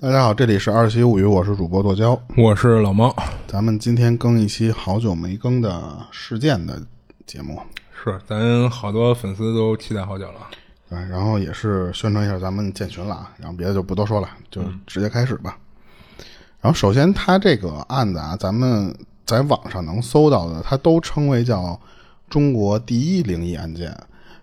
大家好，这里是二七物语，我是主播剁椒，我是老猫。咱们今天更一期好久没更的事件的节目，是咱好多粉丝都期待好久了。对，然后也是宣传一下咱们建群了啊，然后别的就不多说了，就直接开始吧。然后首先，他这个案子啊，咱们在网上能搜到的，他都称为叫中国第一灵异案件。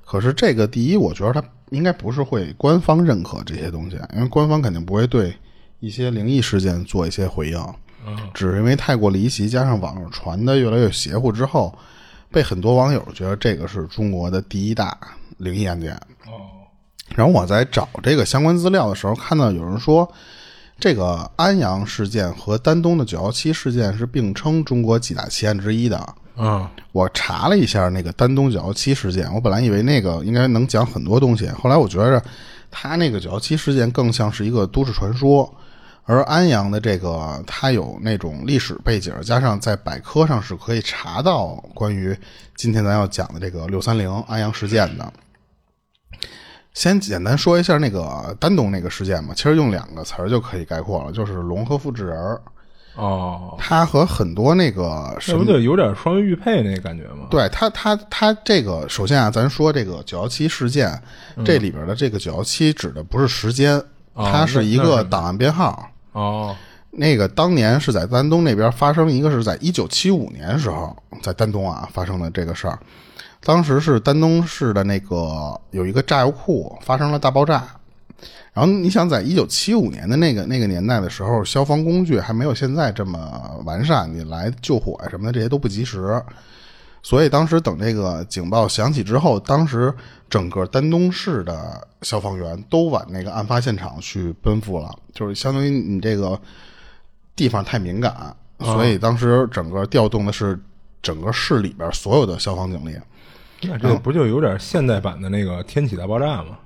可是这个第一，我觉得他应该不是会官方认可这些东西，因为官方肯定不会对一些灵异事件做一些回应。嗯，只是因为太过离奇，加上网上传的越来越邪乎之后，被很多网友觉得这个是中国的第一大灵异案件。哦，然后我在找这个相关资料的时候，看到有人说，这个安阳事件和丹东的九幺七事件是并称中国几大奇案之一的。嗯，我查了一下那个丹东九幺七事件，我本来以为那个应该能讲很多东西，后来我觉着他那个九幺七事件更像是一个都市传说，而安阳的这个它有那种历史背景，加上在百科上是可以查到关于今天咱要讲的这个六三零安阳事件的。先简单说一下那个丹东那个事件吧，其实用两个词儿就可以概括了，就是龙和复制人儿。哦，它和很多那个这什么不就有点双玉佩那感觉吗？对他，他他这个首先啊，咱说这个九幺七事件，这里边的这个九幺七指的不是时间，哦它是一个档案编号。哦，那个当年是在丹东那边发生，一个是在一九七五年时候，在丹东啊发生的这个事儿。当时是丹东市的那个有一个炸药库发生了大爆炸，然后你想，在一九七五年的那个那个年代的时候，消防工具还没有现在这么完善，你来救火什么的这些都不及时。所以当时等这个警报响起之后，当时整个丹东市的消防员都往那个案发现场去奔赴了，就是相当于你这个地方太敏感，所以当时整个调动的是整个市里边所有的消防警力。那这不就有点现代版的那个天启大爆炸吗？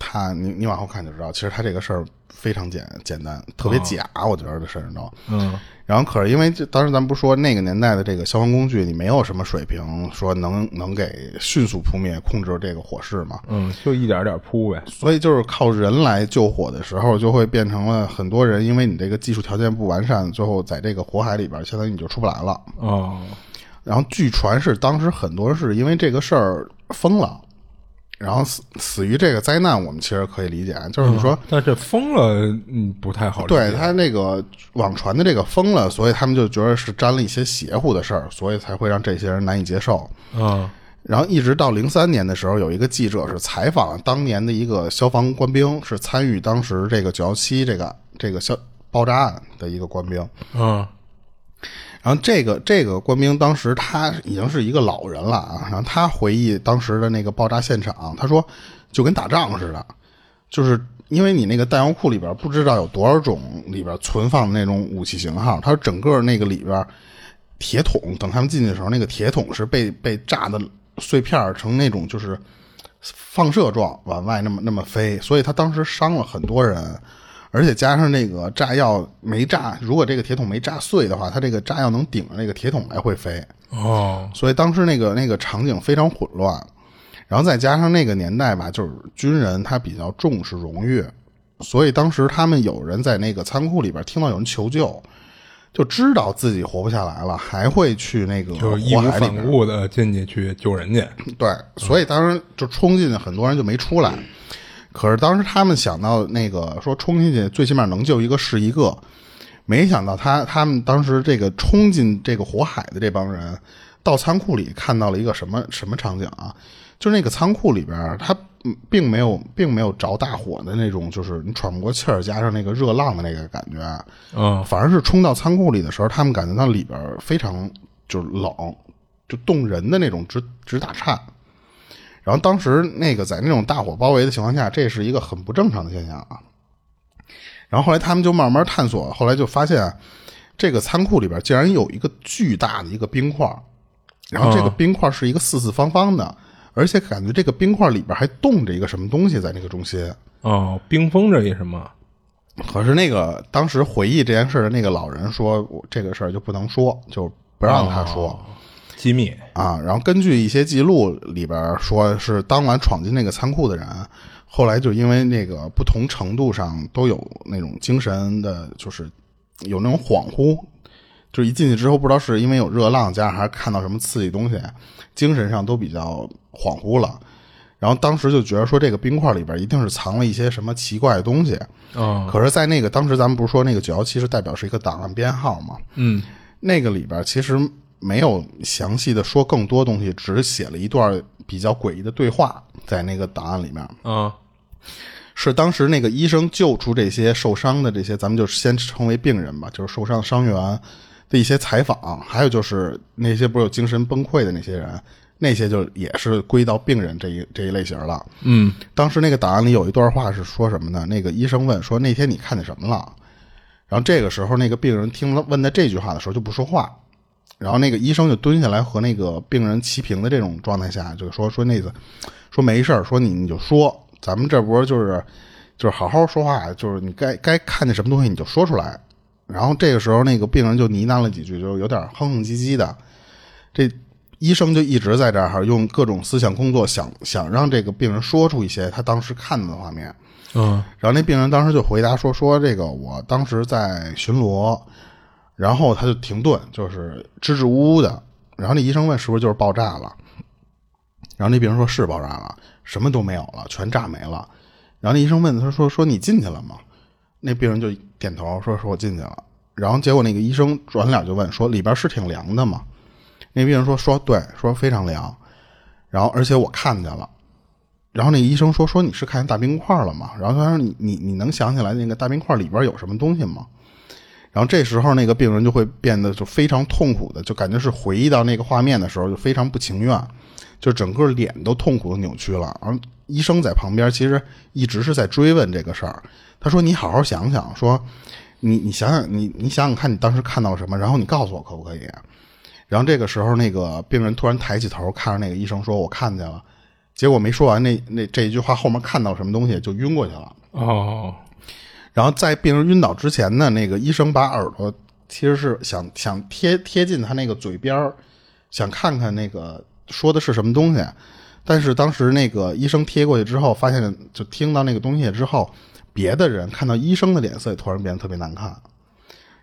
他，你你往后看就知道，其实他这个事儿非常简简单，特别假，我觉得这事儿都。嗯，然后可是因为这当时咱不是说那个年代的这个消防工具，你没有什么水平说能能给迅速扑灭、控制这个火势嘛，嗯，就一点点扑呗。所以就是靠人来救火的时候，就会变成了很多人，因为你这个技术条件不完善，最后在这个火海里边，相当于你就出不来了。哦，然后据传是当时很多人是因为这个事儿疯了，然后死死于这个灾难，我们其实可以理解，就是说。但这疯了，嗯，不太好理解。对他那个网传的这个疯了，所以他们就觉得是沾了一些邪乎的事儿，所以才会让这些人难以接受。嗯，然后一直到零三年的时候，有一个记者是采访了当年的一个消防官兵，是参与当时这个九幺七这个这个消爆炸案的一个官兵。嗯，然后这个这个官兵当时他已经是一个老人了啊，然后他回忆当时的那个爆炸现场，他说就跟打仗似的，就是因为你那个弹药库里边不知道有多少种里边存放的那种武器型号，他说整个那个里边铁桶，等他们进去的时候，那个铁桶是被被炸的碎片成那种就是放射状往外那么那么飞，所以他当时伤了很多人。而且加上那个炸药没炸，如果这个铁桶没炸碎的话，它这个炸药能顶着那个铁桶来回飞，哦，所以当时那个那个场景非常混乱。然后再加上那个年代吧，就是军人他比较重视荣誉，所以当时他们有人在那个仓库里边听到有人求救，就知道自己活不下来了，还会去那个就是义无反顾的进去去救人家。对，所以当时就冲进去，很多人就没出来。可是当时他们想到那个说冲进去，最起码能救一个是一个，没想到他他们当时这个冲进这个火海的这帮人，到仓库里看到了一个什么什么场景啊？就是那个仓库里边，它嗯并没有并没有着大火的那种，就是你喘不过气儿，加上那个热浪的那个感觉，嗯，反而是冲到仓库里的时候，他们感觉到里边非常就是冷，就冻人的那种直直打颤。然后当时那个在那种大火包围的情况下，这是一个很不正常的现象啊。然后后来他们就慢慢探索，后来就发现这个仓库里边竟然有一个巨大的一个冰块，然后这个冰块是一个四四方方的，而且感觉这个冰块里边还冻着一个什么东西在那个中心。哦，冰封着一什么？可是那个当时回忆这件事的那个老人说，我这个事儿就不能说，就不让他说。机密。啊，然后根据一些记录里边说，是当晚闯进那个仓库的人后来就因为那个不同程度上都有那种精神的，就是有那种恍惚，就是一进去之后不知道是因为有热浪加上还是看到什么刺激东西，精神上都比较恍惚了。然后当时就觉得说这个冰块里边一定是藏了一些什么奇怪的东西。嗯，可是，在那个当时咱们不是说那个九幺七是代表是一个档案编号嘛？嗯，那个里边其实没有详细的说更多东西，只是写了一段比较诡异的对话在那个档案里面。嗯，是当时那个医生救出这些受伤的这些，咱们就先称为病人吧，就是受伤的伤员的一些采访，还有就是那些不是有精神崩溃的那些人，那些就也是归到病人这一这一类型了。嗯，当时那个档案里有一段话是说什么呢？那个医生问说那天你看见什么了？然后这个时候那个病人听了问的这句话的时候就不说话，然后那个医生就蹲下来和那个病人齐平的这种状态下，就说说那个说没事儿，说你你就说，咱们这不是就是就是好好说话，就是你该该看见什么东西你就说出来。然后这个时候那个病人就呢喃了几句，就有点哼哼唧唧的。这医生就一直在这儿用各种思想工作，想想让这个病人说出一些他当时看到的画面。嗯，然后那病人当时就回答说：“说这个我当时在巡逻，然后他就停顿，就是支支吾吾的。然后那医生问是不是就是爆炸了？然后那病人说是爆炸了，什么都没有了，全炸没了。然后那医生问他说：说你进去了吗？那病人就点头说：说我进去了。然后结果那个医生转脸就问说：里边是挺凉的吗？那病人说：说对，说非常凉。然后而且我看见了。”然后那医生说：“说你是看见大冰块了吗？”然后他说：“你你你能想起来那个大冰块里边有什么东西吗？”然后这时候那个病人就会变得就非常痛苦的，就感觉是回忆到那个画面的时候就非常不情愿，就整个脸都痛苦的扭曲了。然后医生在旁边其实一直是在追问这个事儿。他说：“你好好想想，说你你想想你你想想看你当时看到什么，然后你告诉我可不可以？”然后这个时候那个病人突然抬起头看着那个医生说：“我看见了。”结果没说完，那那这一句话后面看到什么东西就晕过去了。哦，然后在病人晕倒之前呢，那个医生把耳朵其实是想想贴贴近他那个嘴边，想看看那个说的是什么东西。但是当时那个医生贴过去之后，发现就听到那个东西之后，别的人看到医生的脸色也突然变得特别难看。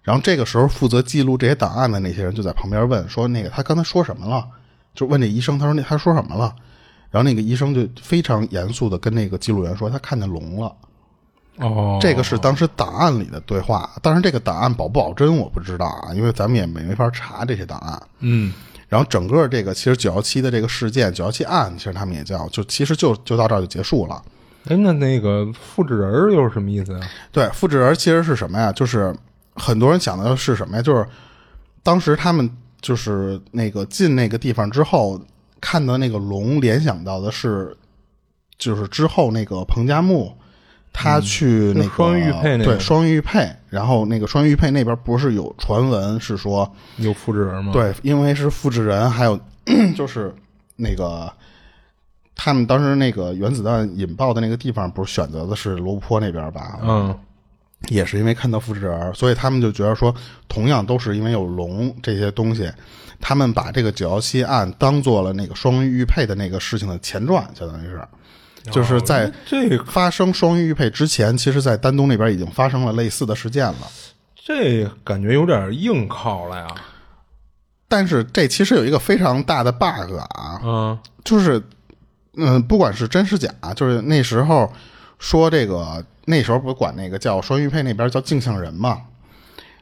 然后这个时候负责记录这些档案的那些人就在旁边问说：“那个他刚才说什么了？”就问这医生，他说：“那他说什么了？”然后那个医生就非常严肃的跟那个记录员说，他看见龙了。哦，这个是当时档案里的对话，当然这个档案保不保真我不知道啊，因为咱们也没没法查这些档案。嗯，然后整个这个其实九幺七的这个事件，九幺七案，其实他们也叫，就其实就就到这儿就结束了。哎，那那个复制人儿又是什么意思呀？对，复制人其实是什么呀？就是很多人想的是什么呀？就是当时他们就是那个进那个地方之后。看到那个龙，联想到的是，就是之后那个彭加木，他去那个双玉佩那个对双玉佩，然后那个双玉佩那边不是有传闻是说有复制人吗？，对，因为是复制人，还有 就是那个他们当时那个原子弹引爆的那个地方，不是选择的是罗布泊那边吧？嗯，也是因为看到复制人，所以他们就觉得说，同样都是因为有龙这些东西，他们把这个九幺七案当做了那个双玉玉佩的那个事情的前传，相当于是，就是在哦这发生双玉玉佩之前，其实，在丹东那边已经发生了类似的事件了。这感觉有点硬靠了呀。但是这其实有一个非常大的 bug 啊，嗯就是，嗯，不管是真是假，就是那时候说这个，那时候不管那个叫双玉佩那边叫镜像人嘛，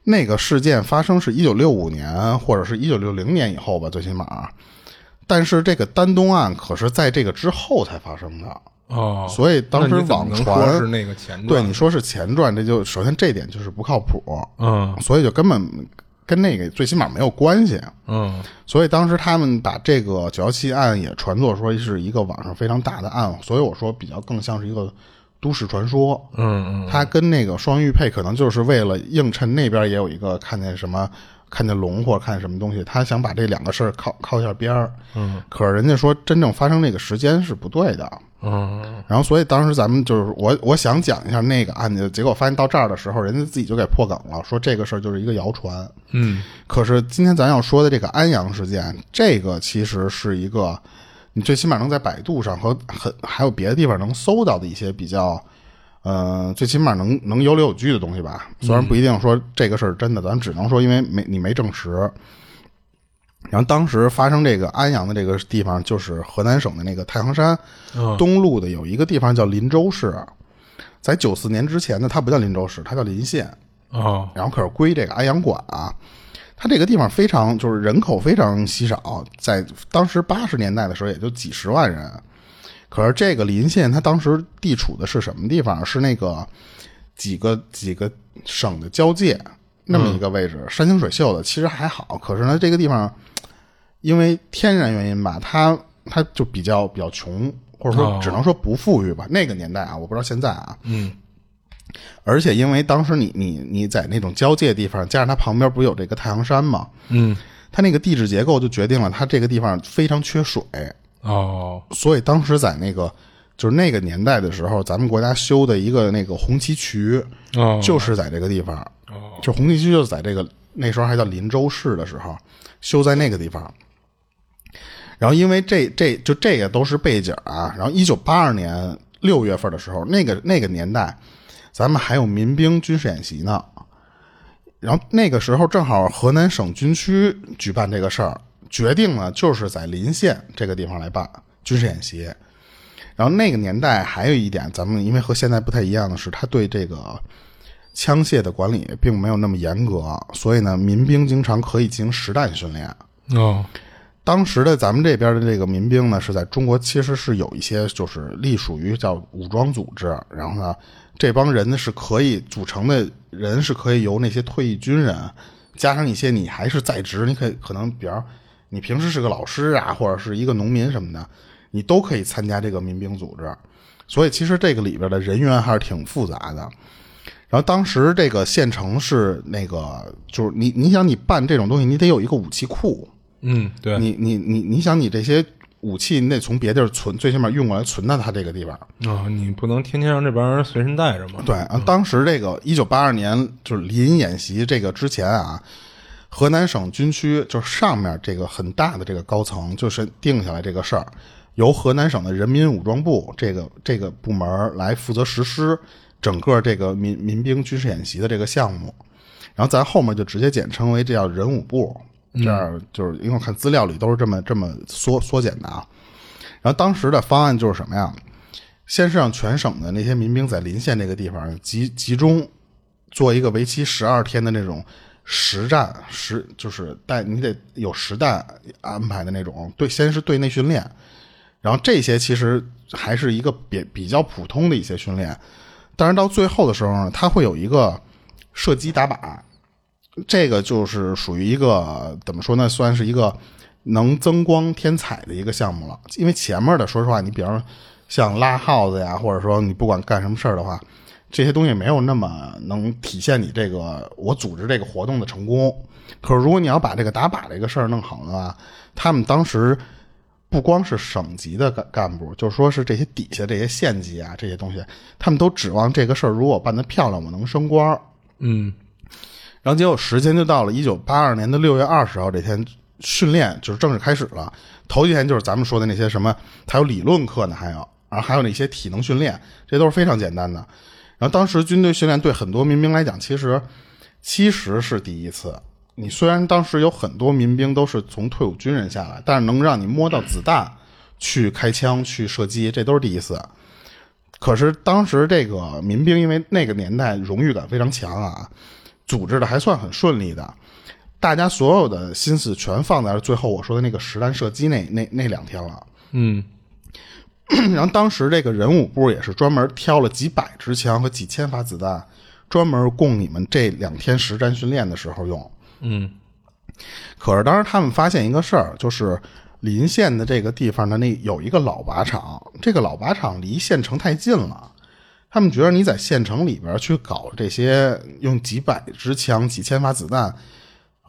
那个事件发生是一九六五年或者是一九六零年以后吧，最起码。但是这个丹东案可是在这个之后才发生的，哦，所以当时网传是那个前传，对你说是前传，这就首先这点就是不靠谱，嗯。所以就根本跟那个最起码没有关系。嗯。所以当时他们把这个九幺七案也传作说是一个网上非常大的案，所以我说比较更像是一个都市传说。嗯嗯，它跟那个双玉佩可能就是为了映衬那边也有一个看见什么看见龙或者看见什么东西，他想把这两个事儿靠靠一下边儿。嗯，可是人家说真正发生那个时间是不对的。嗯然后，所以当时咱们就是我我想讲一下那个案子，结果发现到这儿的时候，人家自己就给破梗了，说这个事儿就是一个谣传。嗯可是今天咱要说的这个安阳事件，这个其实是一个你最起码能在百度上和很还有别的地方能搜到的一些比较，呃，最起码能能有理有据的东西吧。虽然不一定说这个事儿真的，咱只能说因为没你没证实。然后当时发生这个安阳的这个地方，就是河南省的那个太行山东路的有一个地方叫林州市，在九四年之前呢，它不叫林州市，它叫林县。哦，然后可是归这个安阳管啊。它这个地方非常就是人口非常稀少，在当时八十年代的时候也就几十万人。可是这个临县它当时地处的是什么地方？是那个几个几个省的交界那么一个位置，山清水秀的，其实还好。可是呢，这个地方因为天然原因吧，它它就比较比较穷，或者说只能说不富裕吧。那个年代啊，我不知道现在啊。嗯。而且因为当时你你你在那种交界地方，加上它旁边不有这个太行山嘛，嗯，它那个地质结构就决定了它这个地方非常缺水哦，所以当时在那个就是那个年代的时候，咱们国家修的一个那个红旗渠，哦，就是在这个地方，哦，就红旗渠就是在这个那时候还叫林州市的时候修在那个地方。然后因为这这就这个都是背景啊，然后一九八二年六月份的时候，那个那个年代。咱们还有民兵军事演习呢，然后那个时候正好河南省军区举办这个事儿，决定呢就是在临县这个地方来办军事演习。然后那个年代还有一点，咱们因为和现在不太一样的是，他对这个枪械的管理并没有那么严格，所以呢，民兵经常可以进行实弹训练。哦。当时的咱们这边的这个民兵呢，是在中国其实是有一些就是隶属于叫武装组织，然后呢，这帮人呢是可以组成的人是可以由那些退役军人，加上一些你还是在职，你可以可能比方你平时是个老师啊，或者是一个农民什么的，你都可以参加这个民兵组织。所以其实这个里边的人员还是挺复杂的。然后当时这个县城是那个就是你你想你办这种东西，你得有一个武器库。嗯，对你，你，你，你想，你这些武器，你得从别地儿存，最起码运过来存到他这个地方啊。你不能天天让这帮人随身带着嘛。对啊，当时这个一九八二年就是临演习这个之前啊，河南省军区就是上面这个很大的这个高层就是定下来这个事儿，由河南省的人民武装部这个这个部门来负责实施整个这个民民兵军事演习的这个项目，然后咱后面就直接简称为这叫人武部。这样就是因为我看资料里都是这么这么缩缩减的啊。然后当时的方案就是什么呀？先是让全省的那些民兵在临县这个地方集集中做一个为期十二天的那种实战实，就是带你得有实弹安排的那种。对，先是对内训练，然后这些其实还是一个比比较普通的一些训练。但是到最后的时候呢，它会有一个射击打靶。这个就是属于一个怎么说呢？算是一个能增光添彩的一个项目了。因为前面的，说实话，你比方像拉耗子呀，或者说你不管干什么事儿的话，这些东西没有那么能体现你这个我组织这个活动的成功。可是如果你要把这个打靶这个事儿弄好的话，他们当时不光是省级的干干部，就说是这些底下这些县级啊这些东西，他们都指望这个事儿如果办得漂亮，我能升官。嗯。然后结果时间就到了一九八二年的六月二十号这天，训练就是正式开始了。头几天就是咱们说的那些什么，还有理论课呢，还有，然后还有那些体能训练，这都是非常简单的。然后当时军队训练对很多民兵来讲，其实其实是第一次。你虽然当时有很多民兵都是从退伍军人下来，但是能让你摸到子弹去开枪去射击，这都是第一次。可是当时这个民兵因为那个年代荣誉感非常强啊。组织的还算很顺利的，大家所有的心思全放在了最后我说的那个实弹射击那那那两天了。嗯，然后当时这个人武部也是专门挑了几百支枪和几千发子弹，专门供你们这两天实战训练的时候用。嗯，可是当时他们发现一个事儿，就是临县的这个地方的那有一个老靶场，这个老靶场离县城太近了。他们觉得你在县城里边去搞这些，用几百支枪、几千发子弹，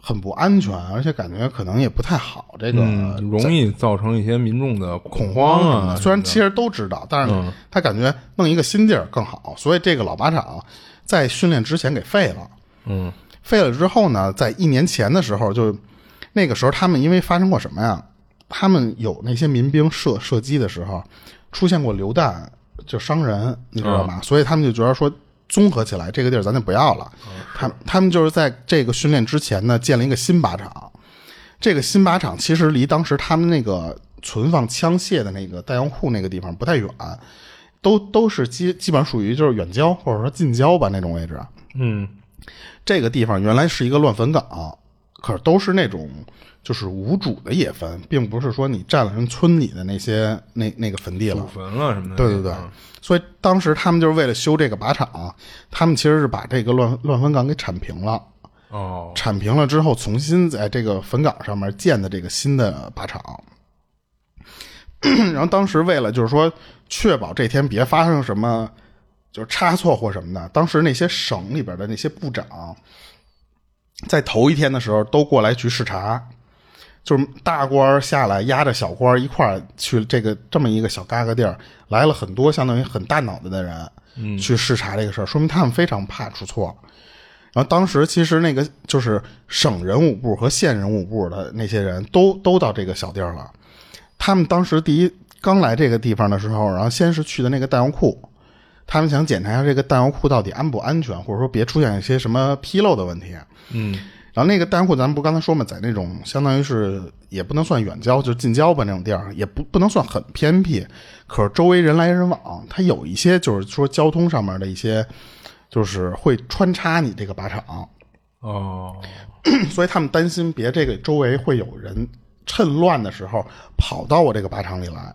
很不安全，而且感觉可能也不太好。这个容易造成一些民众的恐慌啊。虽然其实都知道，但是他感觉弄一个新地儿更好，所以这个老靶场在训练之前给废了。嗯，废了之后呢，在一年前的时候，就那个时候他们因为发生过什么呀？他们有那些民兵射射击的时候，出现过流弹就伤人，你知道吗？所以他们就觉得说，综合起来这个地儿咱就不要了。他他们就是在这个训练之前呢，建了一个新靶场。这个新靶场其实离当时他们那个存放枪械的那个弹药库那个地方不太远，都都是基基本上属于就是远郊或者说近郊吧那种位置。嗯，这个地方原来是一个乱坟岗，可是都是那种就是无主的野坟，并不是说你占了人村里的那些那那个坟地了祖。坟了什么的。对对对，所以当时他们就是为了修这个靶场，他们其实是把这个乱乱坟岗给铲平了。哦，铲平了之后，重新在这个坟岗上面建的这个新的靶场。然后当时为了就是说确保这天别发生什么就是差错或什么的，当时那些省里边的那些部长，在头一天的时候都过来去视察，就是大官儿下来压着小官儿一块儿去这个这么一个小嘎嘎地儿，来了很多相当于很大脑袋的人，嗯，去视察这个事儿，说明他们非常怕出错。然后当时其实那个就是省人武部和县人武部的那些人都都到这个小地儿了。他们当时第一刚来这个地方的时候，然后先是去的那个弹药库，他们想检查一下这个弹药库到底安不安全，或者说别出现一些什么纰漏的问题。嗯，然后那个弹药库，咱们不刚才说嘛，在那种相当于是也不能算远郊，就近郊吧那种地儿，也不不能算很偏僻，可是周围人来人往，它有一些就是说交通上面的一些，就是会穿插你这个靶场，哦，所以他们担心别这个周围会有人趁乱的时候跑到我这个靶场里来。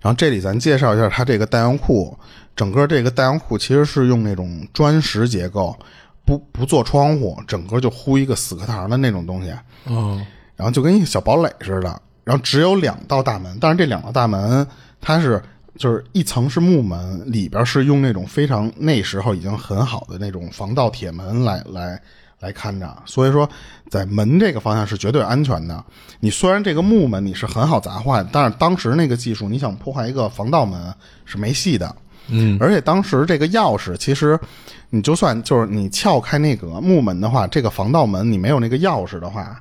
然后这里咱介绍一下它这个弹药库，整个这个弹药库其实是用那种砖石结构，不不做窗户，整个就糊一个死课堂的那种东西，哦，然后就跟一个小堡垒似的，然后只有两道大门，但是这两道大门它是就是一层是木门，里边是用那种非常那时候已经很好的那种防盗铁门来来来看着，所以说在门这个方向是绝对安全的。你虽然这个木门你是很好砸坏，但是当时那个技术，你想破坏一个防盗门是没戏的。嗯，而且当时这个钥匙，其实你就算就是你撬开那个木门的话，这个防盗门你没有那个钥匙的话，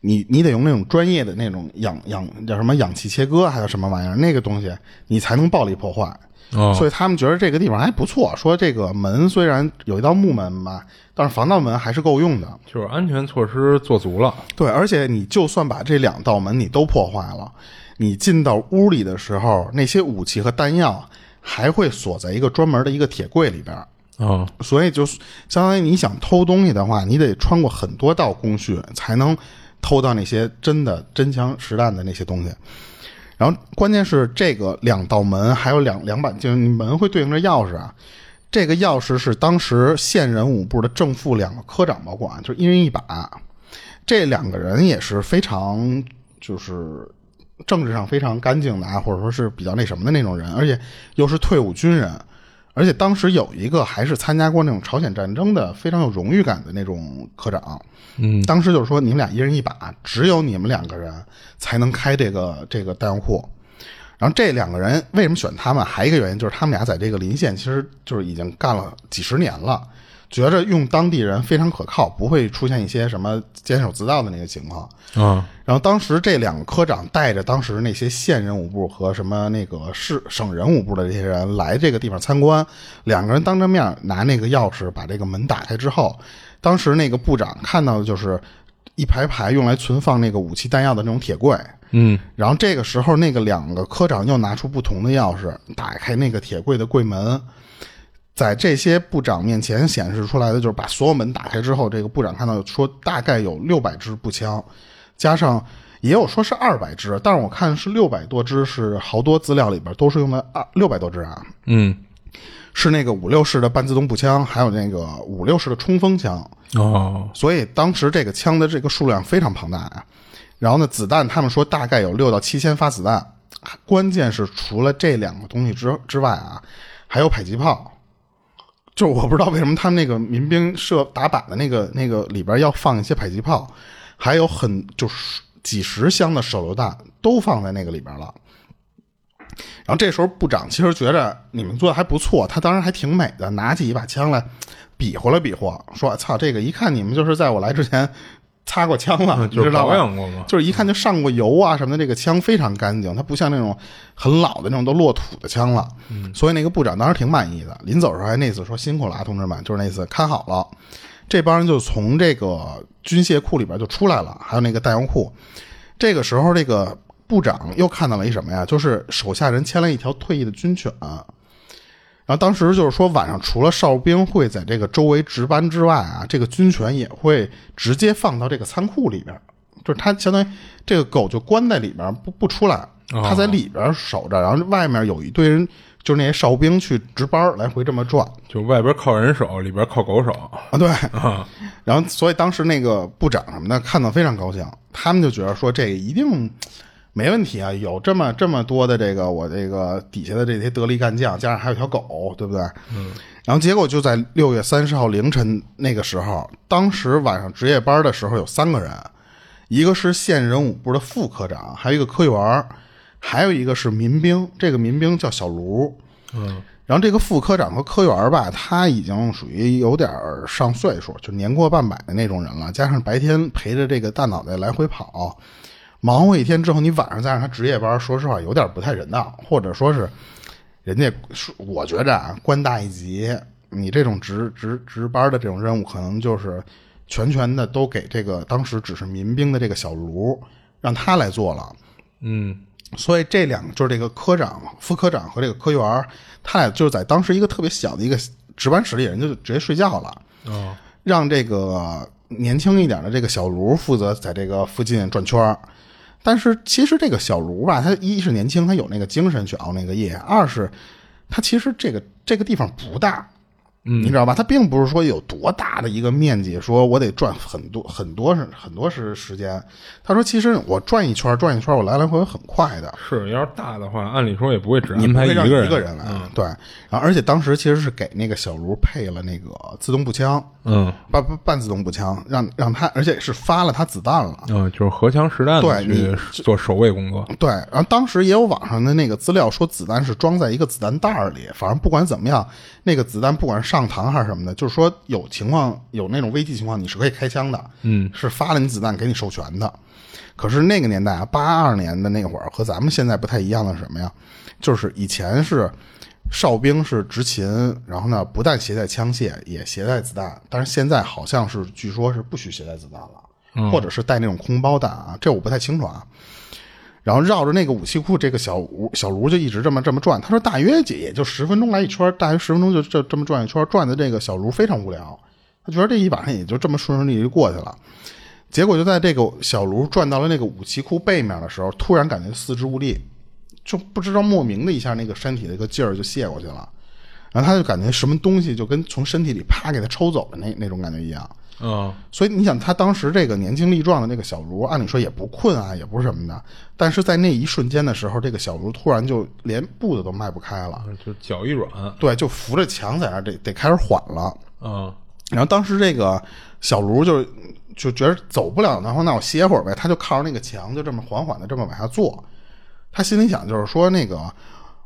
你你得用那种专业的那种氧氧叫什么氧气切割，还有什么玩意儿那个东西，你才能暴力破坏。哦，所以他们觉得这个地方还不错，说这个门虽然有一道木门吧，但是防盗门还是够用的。就是安全措施做足了。对，而且你就算把这两道门你都破坏了，你进到屋里的时候，那些武器和弹药还会锁在一个专门的一个铁柜里边儿。哦，所以就相当于你想偷东西的话，你得穿过很多道工序才能偷到那些真的真枪实弹的那些东西。然后关键是这个两道门还有两两把，就是门会对应着钥匙啊。这个钥匙是当时县人武部的正副两个科长保管，就是一人一把。这两个人也是非常就是政治上非常干净的啊，或者说是比较那什么的那种人，而且又是退伍军人。而且当时有一个还是参加过那种朝鲜战争的，非常有荣誉感的那种科长。嗯，当时就是说，你们俩一人一把，只有你们两个人才能开这个这个弹药库。然后这两个人为什么选他们？还一个原因就是他们俩在这个临县，其实就是已经干了几十年了，觉着用当地人非常可靠，不会出现一些什么监守自盗的那个情况。啊，然后当时这两个科长带着当时那些县人武部和什么那个市省人武部的这些人来这个地方参观，两个人当着面拿那个钥匙把这个门打开之后，当时那个部长看到的就是一排排用来存放那个武器弹药的那种铁柜。嗯，然后这个时候，那个两个科长又拿出不同的钥匙，打开那个铁柜的柜门，在这些部长面前显示出来的就是把所有门打开之后，这个部长看到说大概有六百支步枪，加上也有说是二百支，但是我看是六百多支，是好多资料里边都是用的二六百多支啊，嗯，是那个五六式的半自动步枪，还有那个五六式的冲锋枪，哦，所以当时这个枪的这个数量非常庞大啊。然后呢，子弹他们说大概有六到七千发子弹，关键是除了这两个东西之之外啊，还有迫击炮。就是我不知道为什么他们那个民兵射打靶的那个那个里边要放一些迫击炮，还有很就是几十箱的手榴弹都放在那个里边了。然后这时候部长其实觉着你们做的还不错，他当时还挺美的，拿起一把枪来比划了比划，说：“操，这个一看你们就是在我来之前擦过枪了，就是知道吧？保养过嘛。就是一看就上过油啊什么的，这个枪非常干净，它不像那种很老的那种都落土的枪了。嗯，所以那个部长当时挺满意的。临走的时候还那次说辛苦了啊，同志们，就是那次看好了。这帮人就从这个军械库里边就出来了，还有那个弹药库。这个时候，这个部长又看到了一什么呀？就是手下人牵了一条退役的军犬。然后当时就是说，晚上除了哨兵会在这个周围值班之外啊，这个军犬也会直接放到这个仓库里边，就是它相当于这个狗就关在里边不不出来，它在里边守着，然后外面有一堆人，就是那些哨兵去值班，来回这么转。就外边靠人手，里边靠狗手。啊，对。啊，然后所以当时那个部长什么的看到非常高兴，他们就觉得说这个一定没问题啊，有这么这么多的这个我这个底下的这些得力干将，加上还有条狗，对不对？嗯。然后结果就在六月三十号凌晨那个时候，当时晚上值夜班的时候有三个人，一个是县人武部的副科长，还有一个科员，还有一个是民兵，这个民兵叫小卢。嗯，然后这个副科长和科员吧，他已经属于有点上岁数，就年过半百的那种人了。加上白天陪着这个大脑袋来回跑，忙活一天之后，你晚上再让他值夜班，说实话有点不太人道，或者说是人家是我觉着啊，官大一级，你这种值值值班的这种任务，可能就是全权的都给这个当时只是民兵的这个小卢，让他来做了。嗯，所以这两个就是这个科长、副科长和这个科员，他俩就是在当时一个特别小的一个值班室里，人就直接睡觉了，哦，让这个年轻一点的这个小卢负责在这个附近转圈儿。但是其实这个小卢吧，他一是年轻，他有那个精神去熬那个夜；二是他其实这个这个地方不大，你知道吧？它并不是说有多大的一个面积，说我得转很多很多是很多时时间。他说，其实我转一圈转一圈，我来来回回很快的。是，要是大的话，按理说也不会只安排个人。一个人来，对。然后，而且当时其实是给那个小卢配了那个自动步枪，嗯半半半自动步枪，让让他，而且是发了他子弹了。嗯，就是荷枪实弹的对去做守卫工作。对，然后当时也有网上的那个资料说，子弹是装在一个子弹袋里，反正不管怎么样，那个子弹不管是上膛还是什么的，就是说有情况有那种危机情况，你是可以开枪的，嗯，是发了你子弹给你授权的。可是那个年代啊，八二年的那会儿和咱们现在不太一样的是什么呀？就是以前是哨兵是执勤，然后呢不但携带枪械，也携带子弹，但是现在好像是据说是不许携带子弹了，或者是带那种空包弹啊，这我不太清楚啊。然后绕着那个武器库，这个小炉小炉就一直这么这么转。他说大约也就十分钟来一圈，大约十分钟就这这么转一圈，转的这个小炉非常无聊。他觉得这一晚上也就这么顺顺利利过去了。结果就在这个小炉转到了那个武器库背面的时候，突然感觉四肢无力，就不知道莫名的一下那个身体的一个劲儿就泄过去了。然后他就感觉什么东西就跟从身体里啪给他抽走了那那种感觉一样。嗯所以你想，他当时这个年轻力壮的那个小卢，按理说也不困啊，也不是什么的，但是在那一瞬间的时候，这个小卢突然就连步子都迈不开了，就脚一软。对，就扶着墙在那儿得得开始缓了。嗯然后当时这个小卢就就觉得走不了，然后那我歇会儿呗，他就靠着那个墙，就这么缓缓的这么往下坐。他心里想就是说，那个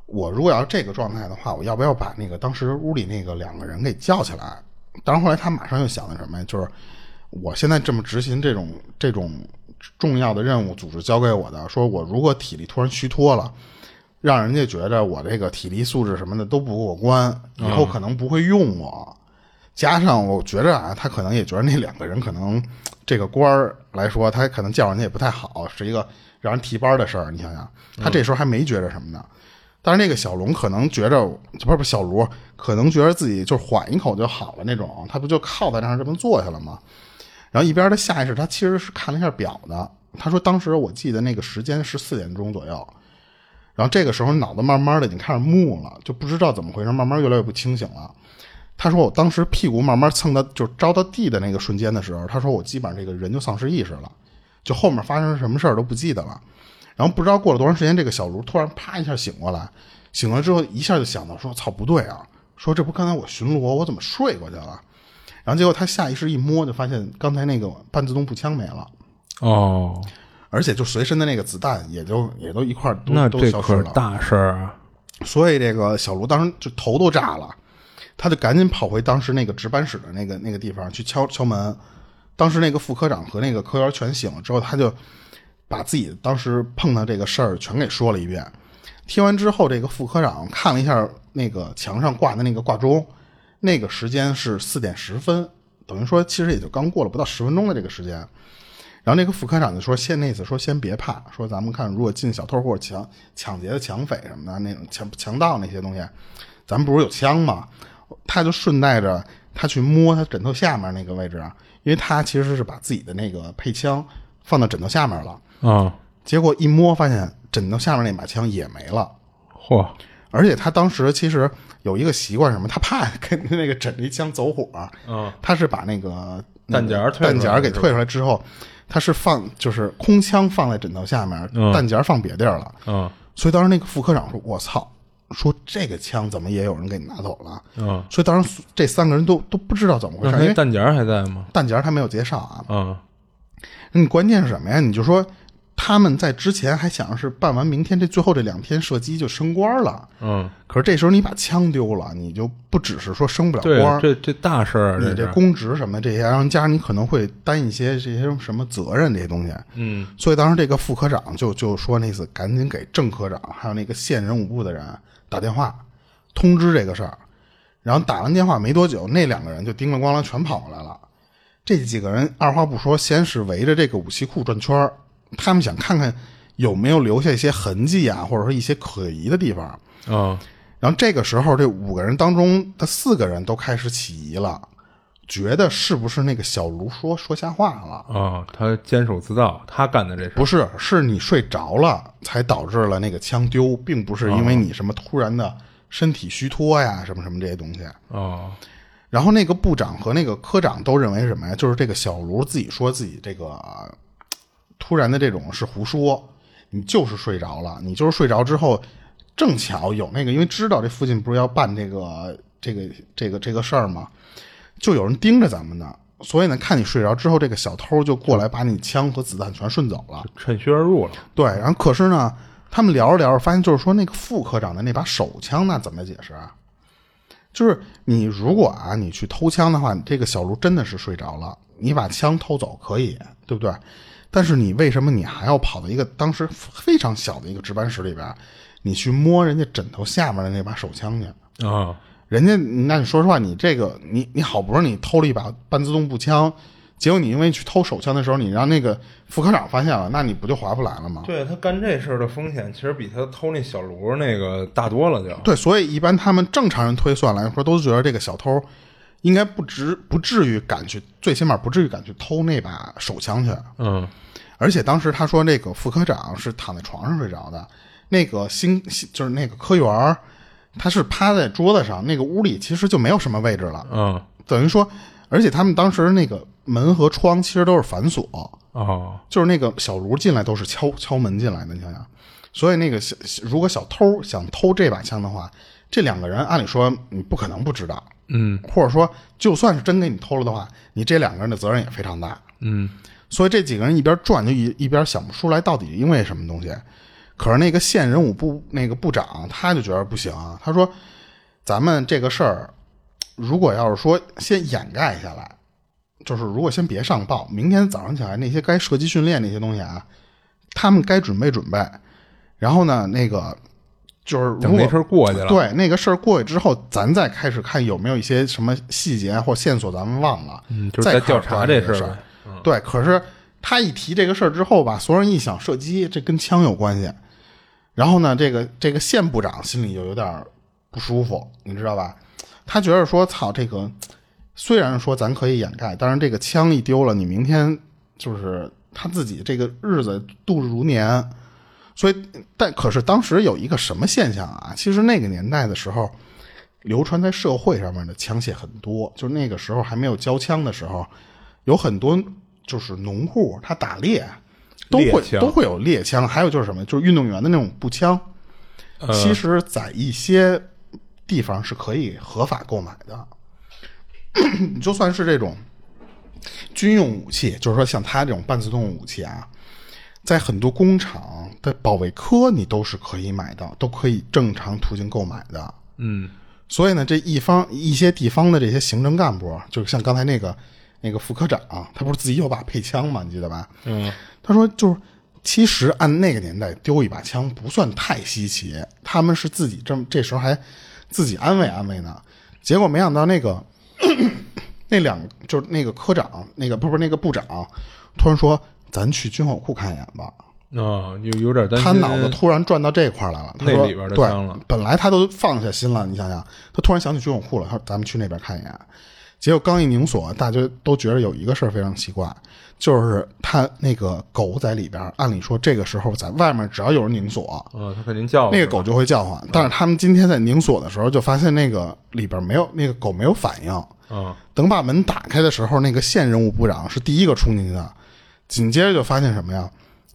我如果要是这个状态的话，我要不要把那个当时屋里那个两个人给叫起来？当然后来他马上又想的什么呀？就是我现在这么执行这种这种重要的任务，组织交给我的，说我如果体力突然虚脱了。让人家觉着我这个体力素质什么的都不过关，以后可能不会用我。加上我觉着啊，他可能也觉得那两个人可能这个官儿来说，他可能叫人家也不太好，是一个让人提班的事儿。你想想，他这时候还没觉着什么呢。但是那个小龙可能觉着，不是不是小卢，可能觉得自己就缓一口就好了那种，他不就靠在那儿这么坐下了吗？然后一边的下意识，他其实是看了一下表的。他说当时我记得那个时间是四点钟左右。然后这个时候脑子慢慢的已经开始木了，就不知道怎么回事，慢慢越来越不清醒了。他说我当时屁股慢慢蹭到就着到地的那个瞬间的时候，他说我基本上这个人就丧失意识了，就后面发生什么事儿都不记得了。然后不知道过了多长时间，这个小卢突然啪一下醒过来，醒了之后一下就想到说操不对啊，说这不刚才我巡逻我怎么睡过去了？然后结果他下意识一摸就发现刚才那个半自动步枪没了。哦，而且就随身的那个子弹也就也都一块儿都都那这消失了。大事儿啊！所以这个小卢当时就头都炸了，他就赶紧跑回当时那个值班室的那个那个地方去敲敲门，当时那个副科长和那个科员全醒了之后，他就把自己当时碰到这个事儿全给说了一遍。听完之后，这个副科长看了一下那个墙上挂的那个挂钟，那个时间是四点十分，等于说其实也就刚过了不到十分钟的这个时间。然后那个副科长就说：“先那次说先别怕，说咱们看如果进小偷或者抢抢劫的抢匪什么的那种强强盗那些东西，咱们不是有枪吗？他就顺带着他去摸他枕头下面那个位置啊，因为他其实是把自己的那个配枪放到枕头下面了，啊，结果一摸发现枕头下面那把枪也没了。嚯，而且他当时其实有一个习惯，什么？他怕跟那个枕着一枪走火，嗯，他是把那个弹夹退弹夹给退出来之后，他是放就是空枪放在枕头下面，嗯弹夹放别地儿了。嗯所以当时那个副科长说：“我操！”说这个枪怎么也有人给你拿走了？嗯，所以当时这三个人都都不知道怎么回事，因为弹夹还在吗？弹夹他没有介绍啊。嗯你关键是什么呀？你就说他们在之前还想着是办完明天这最后这两天射击就升官了，嗯，可是这时候你把枪丢了，你就不只是说升不了官，，这这大事儿，你这公职什么这些，然后加上你可能会担一些这些什么责任这些东西。嗯。所以当时这个副科长就就说那次赶紧给正科长还有那个县人武部的人打电话通知这个事儿，然后打完电话没多久，那两个人就叮了咣啷全跑过来了。这几个人二话不说，先是围着这个武器库转圈儿他们想看看有没有留下一些痕迹啊，或者说一些可疑的地方。嗯然后这个时候，这五个人当中的四个人都开始起疑了，觉得是不是那个小卢说说瞎话了？啊，他监守自盗，他干的这事儿不是，是你睡着了才导致了那个枪丢，并不是因为你什么突然的身体虚脱呀，什么什么这些东西。哦，然后那个部长和那个科长都认为什么呀？就是这个小卢自己说自己这个呃突然的这种是胡说，你就是睡着了，你就是睡着之后，正巧有那个，因为知道这附近不是要办这个这个这个这个事儿吗？就有人盯着咱们呢，所以呢，看你睡着之后，这个小偷就过来把你枪和子弹全顺走了。趁虚而入了。对，然后可是呢，他们聊着聊着，发现就是说那个副科长的那把手枪，那怎么解释啊？就是你如果啊，你去偷枪的话，你这个小卢真的是睡着了，你把枪偷走可以，对不对？但是你为什么你还要跑到一个当时非常小的一个值班室里边，你去摸人家枕头下面的那把手枪去？啊，人家，那你说实话，你这个，你你好不容易你偷了一把半自动步枪，结果你因为去偷手枪的时候，你让那个副科长发现了，那你不就划不来了吗？对他干这事儿的风险，其实比他偷那小炉那个大多了就。对，所以一般他们正常人推算来说，都觉得这个小偷应该不至不至于敢去，最起码不至于敢去偷那把手枪去。嗯。而且当时他说，那个副科长是躺在床上睡着的，那个新新就是那个科员儿，他是趴在桌子上，那个屋里其实就没有什么位置了，嗯。等于说，而且他们当时那个门和窗其实都是反锁，哦。就是那个小卢进来都是敲敲门进来的，你想想，所以那个小如果小偷想偷这把枪的话，这两个人按理说你不可能不知道，嗯或者说就算是真给你偷了的话，你这两个人的责任也非常大。嗯所以这几个人一边转就一一边想不出来到底因为什么东西。可是那个县人武部那个部长他就觉得不行啊，他说咱们这个事儿如果要是说先掩盖下来，就是如果先别上报，明天早上起来那些该射击训练那些东西啊，他们该准备准备。然后呢，那个就是等那事儿过去了。对那个事儿过去之后，咱再开始看有没有一些什么细节或线索咱们忘了，嗯，就是再调查这事事儿。对，可是他一提这个事儿之后吧，所有人一想射击，这跟枪有关系。然后呢，这个这个县部长心里就有点不舒服，你知道吧？他觉得说，操，这个虽然说咱可以掩盖，但是这个枪一丢了，你明天就是他自己这个日子度日如年。所以，但可是当时有一个什么现象啊？其实那个年代的时候，流传在社会上面的枪械很多，就那个时候还没有交枪的时候，有很多就是农户他打猎都会猎都会有猎枪，还有就是什么，就是运动员的那种步枪。呃其实，在一些地方是可以合法购买的。你 就算是这种军用武器，就是说像他这种半自动武器啊，在很多工厂的保卫科你都是可以买到，都可以正常途径购买的。嗯所以呢，这一方一些地方的这些行政干部，就像刚才那个那个副科长，他不是自己有把配枪吗？你记得吧？嗯，他说就是，其实按那个年代丢一把枪不算太稀奇，他们是自己这么这时候还自己安慰安慰呢。结果没想到那个 那两就是那个科长，那个不是不是那个部长，突然说：“咱去军火库看一眼吧。”啊，有有点担心。他脑子突然转到这块来了，他说那里边的对枪了，本来他都放下心了，你想想，他突然想起军火库了，他说咱们去那边看一眼。结果刚一拧锁，大家都觉得有一个事儿非常奇怪，就是他那个狗在里边，按理说这个时候在外面只要有人拧锁，啊，他肯定叫那个狗就会叫唤。但是他们今天在拧锁的时候，就发现那个里边没有那个狗没有反应。啊，等把门打开的时候，那个县任务部长是第一个冲进去的，紧接着就发现什么呀？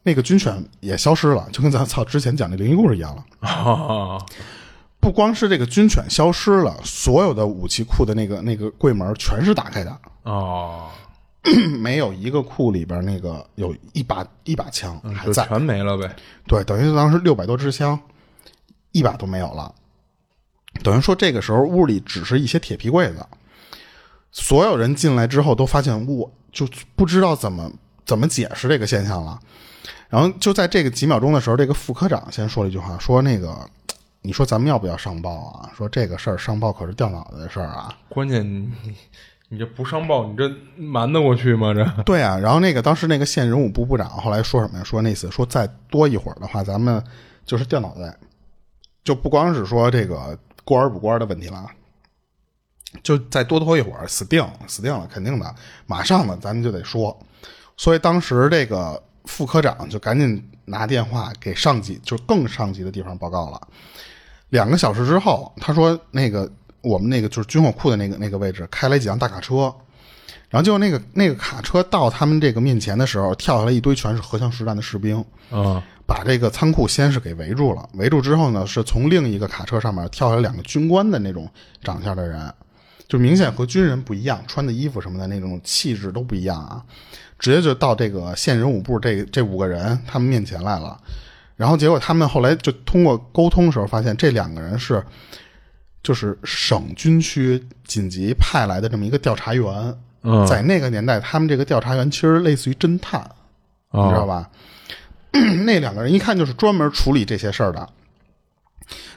那个军犬也消失了，就跟咱 操之前讲的灵异故事一样了。啊，不光是这个军犬消失了，所有的武器库的那个那个柜门全是打开的，哦，没有一个库里边那个有一把一把枪还在。全没了呗。对，等于当时六百多支枪，一把都没有了。等于说这个时候屋里只是一些铁皮柜子，所有人进来之后都发现我就不知道怎么怎么解释这个现象了。然后就在这个几秒钟的时候，这个副科长先说了一句话，说那个。你说咱们要不要上报啊？说这个事儿上报可是掉脑袋的事儿啊！关键你你这不上报，你这瞒得过去吗？这对啊，然后那个当时那个县人武部部长后来说什么呀？说那次说再多一会儿的话，咱们就是掉脑袋，就不光是说这个官儿不官儿的问题了，就再多拖一会儿，死定死定了，肯定的，马上呢咱们就得说。所以当时这个副科长就赶紧拿电话给上级，就是更上级的地方报告了。两个小时之后，他说那个我们那个就是军火库的那个那个位置开来几辆大卡车，然后就那个那个卡车到他们这个面前的时候，跳下来一堆全是荷枪实弹的士兵，啊把这个仓库先是给围住了。围住之后呢，是从另一个卡车上面跳下来两个军官的那种长相的人，就明显和军人不一样，穿的衣服什么的那种气质都不一样啊。直接就到这个县人武部这这五个人他们面前来了。然后结果他们后来就通过沟通的时候发现，这两个人是就是省军区紧急派来的这么一个调查员。嗯在那个年代，他们这个调查员其实类似于侦探，你知道吧？那两个人一看就是专门处理这些事儿的。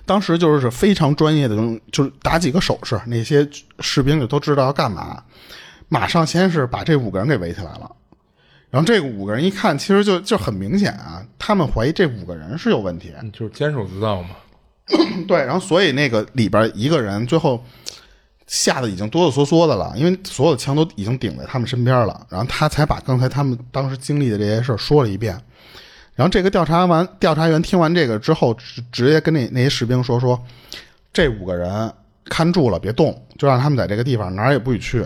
当时就是非常专业的，就是打几个手势，那些士兵就都知道要干嘛。马上先是把这五个人给围起来了。然后这个五个人一看，其实就就很明显啊，他们怀疑这五个人是有问题。就是监守自盗嘛。对，然后所以那个里边一个人最后吓得已经哆哆嗦嗦的了，因为所有的枪都已经顶在他们身边了，然后他才把刚才他们当时经历的这些事儿说了一遍。然后这个调查完调查员听完这个之后，直直接跟那那些士兵说说，这五个人看住了，别动，就让他们在这个地方哪儿也不许去。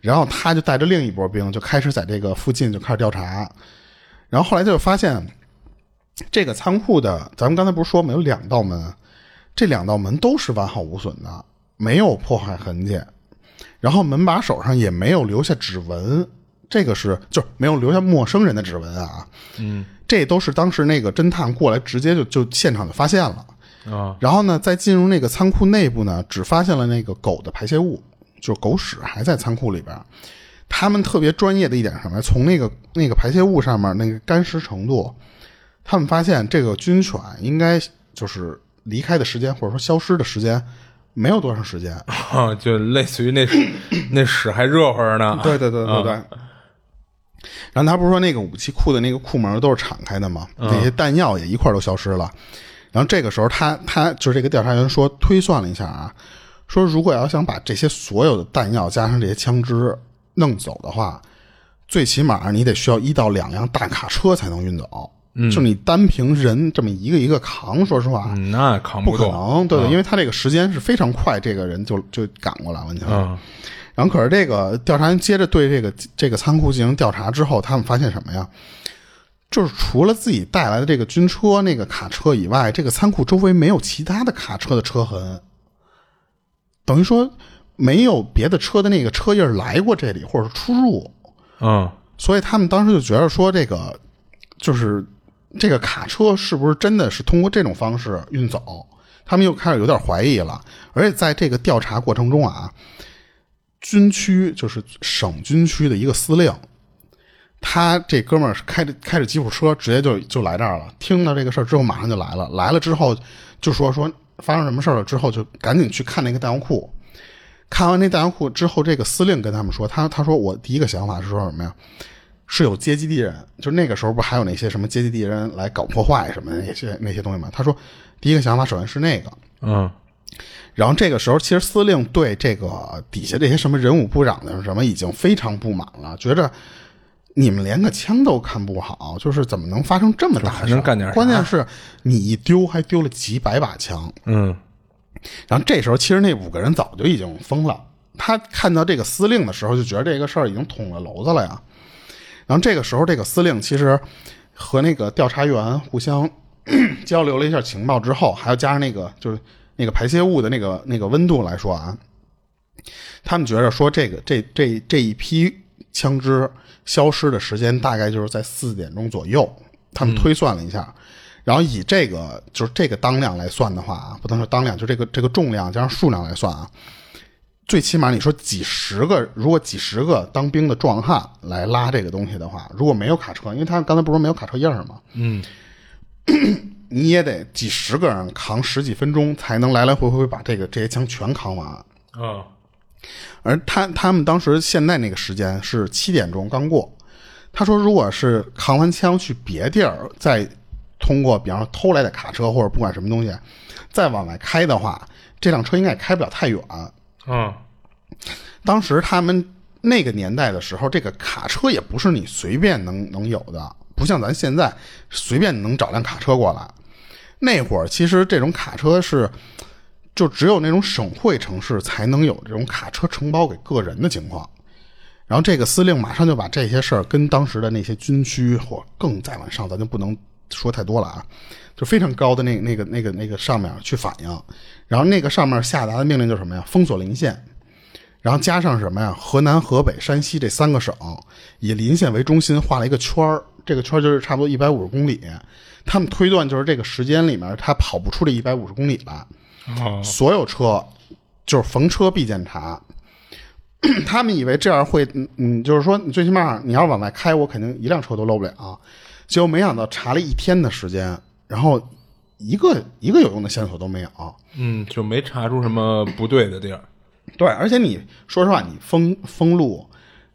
然后他就带着另一波兵就开始在这个附近就开始调查。然后后来就发现，这个仓库的，咱们刚才不是说没有两道门，这两道门都是完好无损的，没有破坏痕迹。然后门把手上也没有留下指纹，这个是就是没有留下陌生人的指纹啊。嗯这都是当时那个侦探过来直接就就现场就发现了。啊然后呢，再进入那个仓库内部呢，只发现了那个狗的排泄物，就是狗屎还在仓库里边。他们特别专业的一点是什么？从那个那个排泄物上面那个干湿程度，他们发现这个军犬应该就是离开的时间或者说消失的时间没有多长时间。啊，就类似于那那屎还热乎着呢。对对对对对。然后他不是说那个武器库的那个库门都是敞开的吗？那些弹药也一块儿都消失了。然后这个时候他他就是这个调查员说推算了一下啊，说如果要想把这些所有的弹药加上这些枪支弄走的话，最起码你得需要一到两辆大卡车才能运走。嗯，就你单凭人这么一个一个扛，说实话，嗯，那扛不可。能，对对，因为他这个时间是非常快，这个人就就赶过来了，你想想。嗯然后可是这个调查员接着对这个这个仓库进行调查之后，他们发现什么呀？就是除了自己带来的这个军车那个卡车以外，这个仓库周围没有其他的卡车的车痕，等于说没有别的车的那个车印儿来过这里或者出入。嗯所以他们当时就觉得说，这个就是这个卡车是不是真的是通过这种方式运走？他们又开始有点怀疑了。而且在这个调查过程中啊，军区，就是省军区的一个司令。他这哥们儿是开着开着吉普车，直接就就来这儿了。听到这个事儿之后，马上就来了。来了之后就说说发生什么事儿了，之后就赶紧去看那个弹药库。看完那弹药库之后，这个司令跟他们说，他他说我第一个想法是说什么呀？是有阶级敌人，就那个时候不还有那些什么阶级敌人来搞破坏什么的那些那些东西吗？他说第一个想法首先是那个，嗯然后这个时候，其实司令对这个底下这些什么人武部长的什么已经非常不满了，觉着你们连个枪都看不好，就是怎么能发生这么大的事？能干点啥关键是你一丢还丢了几百把枪。嗯然后这时候，其实那五个人早就已经疯了。他看到这个司令的时候，就觉得这个事儿已经捅了娄子了呀。然后这个时候，这个司令其实和那个调查员互相 交流了一下情报之后，还要加上那个就是那个排泄物的那个那个温度来说啊，他们觉着说这个这这这一批枪支消失的时间大概就是在四点钟左右，他们推算了一下。然后以这个就是这个当量来算的话啊，不能说当量，就这个这个重量加上数量来算啊，最起码你说几十个，如果几十个当兵的壮汉来拉这个东西的话，如果没有卡车，因为他刚才不是说没有卡车印儿吗？嗯，你也得几十个人扛十几分钟才能来来回回把这个这些枪全扛完。啊而他他们当时现在那个时间是七点钟刚过，他说如果是扛完枪去别地儿，再通过比方说偷来的卡车或者不管什么东西，再往外开的话，这辆车应该也开不了太远。嗯当时他们那个年代的时候，这个卡车也不是你随便能能有的，不像咱现在随便能找辆卡车过来。那会儿其实这种卡车是，就只有那种省会城市才能有这种卡车承包给个人的情况。然后这个司令马上就把这些事儿跟当时的那些军区或更再往上，咱就不能说太多了啊，就非常高的那那个那个那个上面去反映。然后那个上面下达的命令就是什么呀？封锁临县。然后加上什么呀？河南、河北、山西这三个省以临县为中心画了一个圈儿，这个圈儿就是差不多一百五十公里。他们推断就是这个时间里面，他跑不出这一百五十公里来。哦所有车就是逢车必检查。他们以为这样会，嗯嗯，就是说你最起码你要往外开，我肯定一辆车都漏不了。结果没想到查了一天的时间，然后一个一个有用的线索都没有。嗯，就没查出什么不对的地儿。对，而且你说实话，你封封路，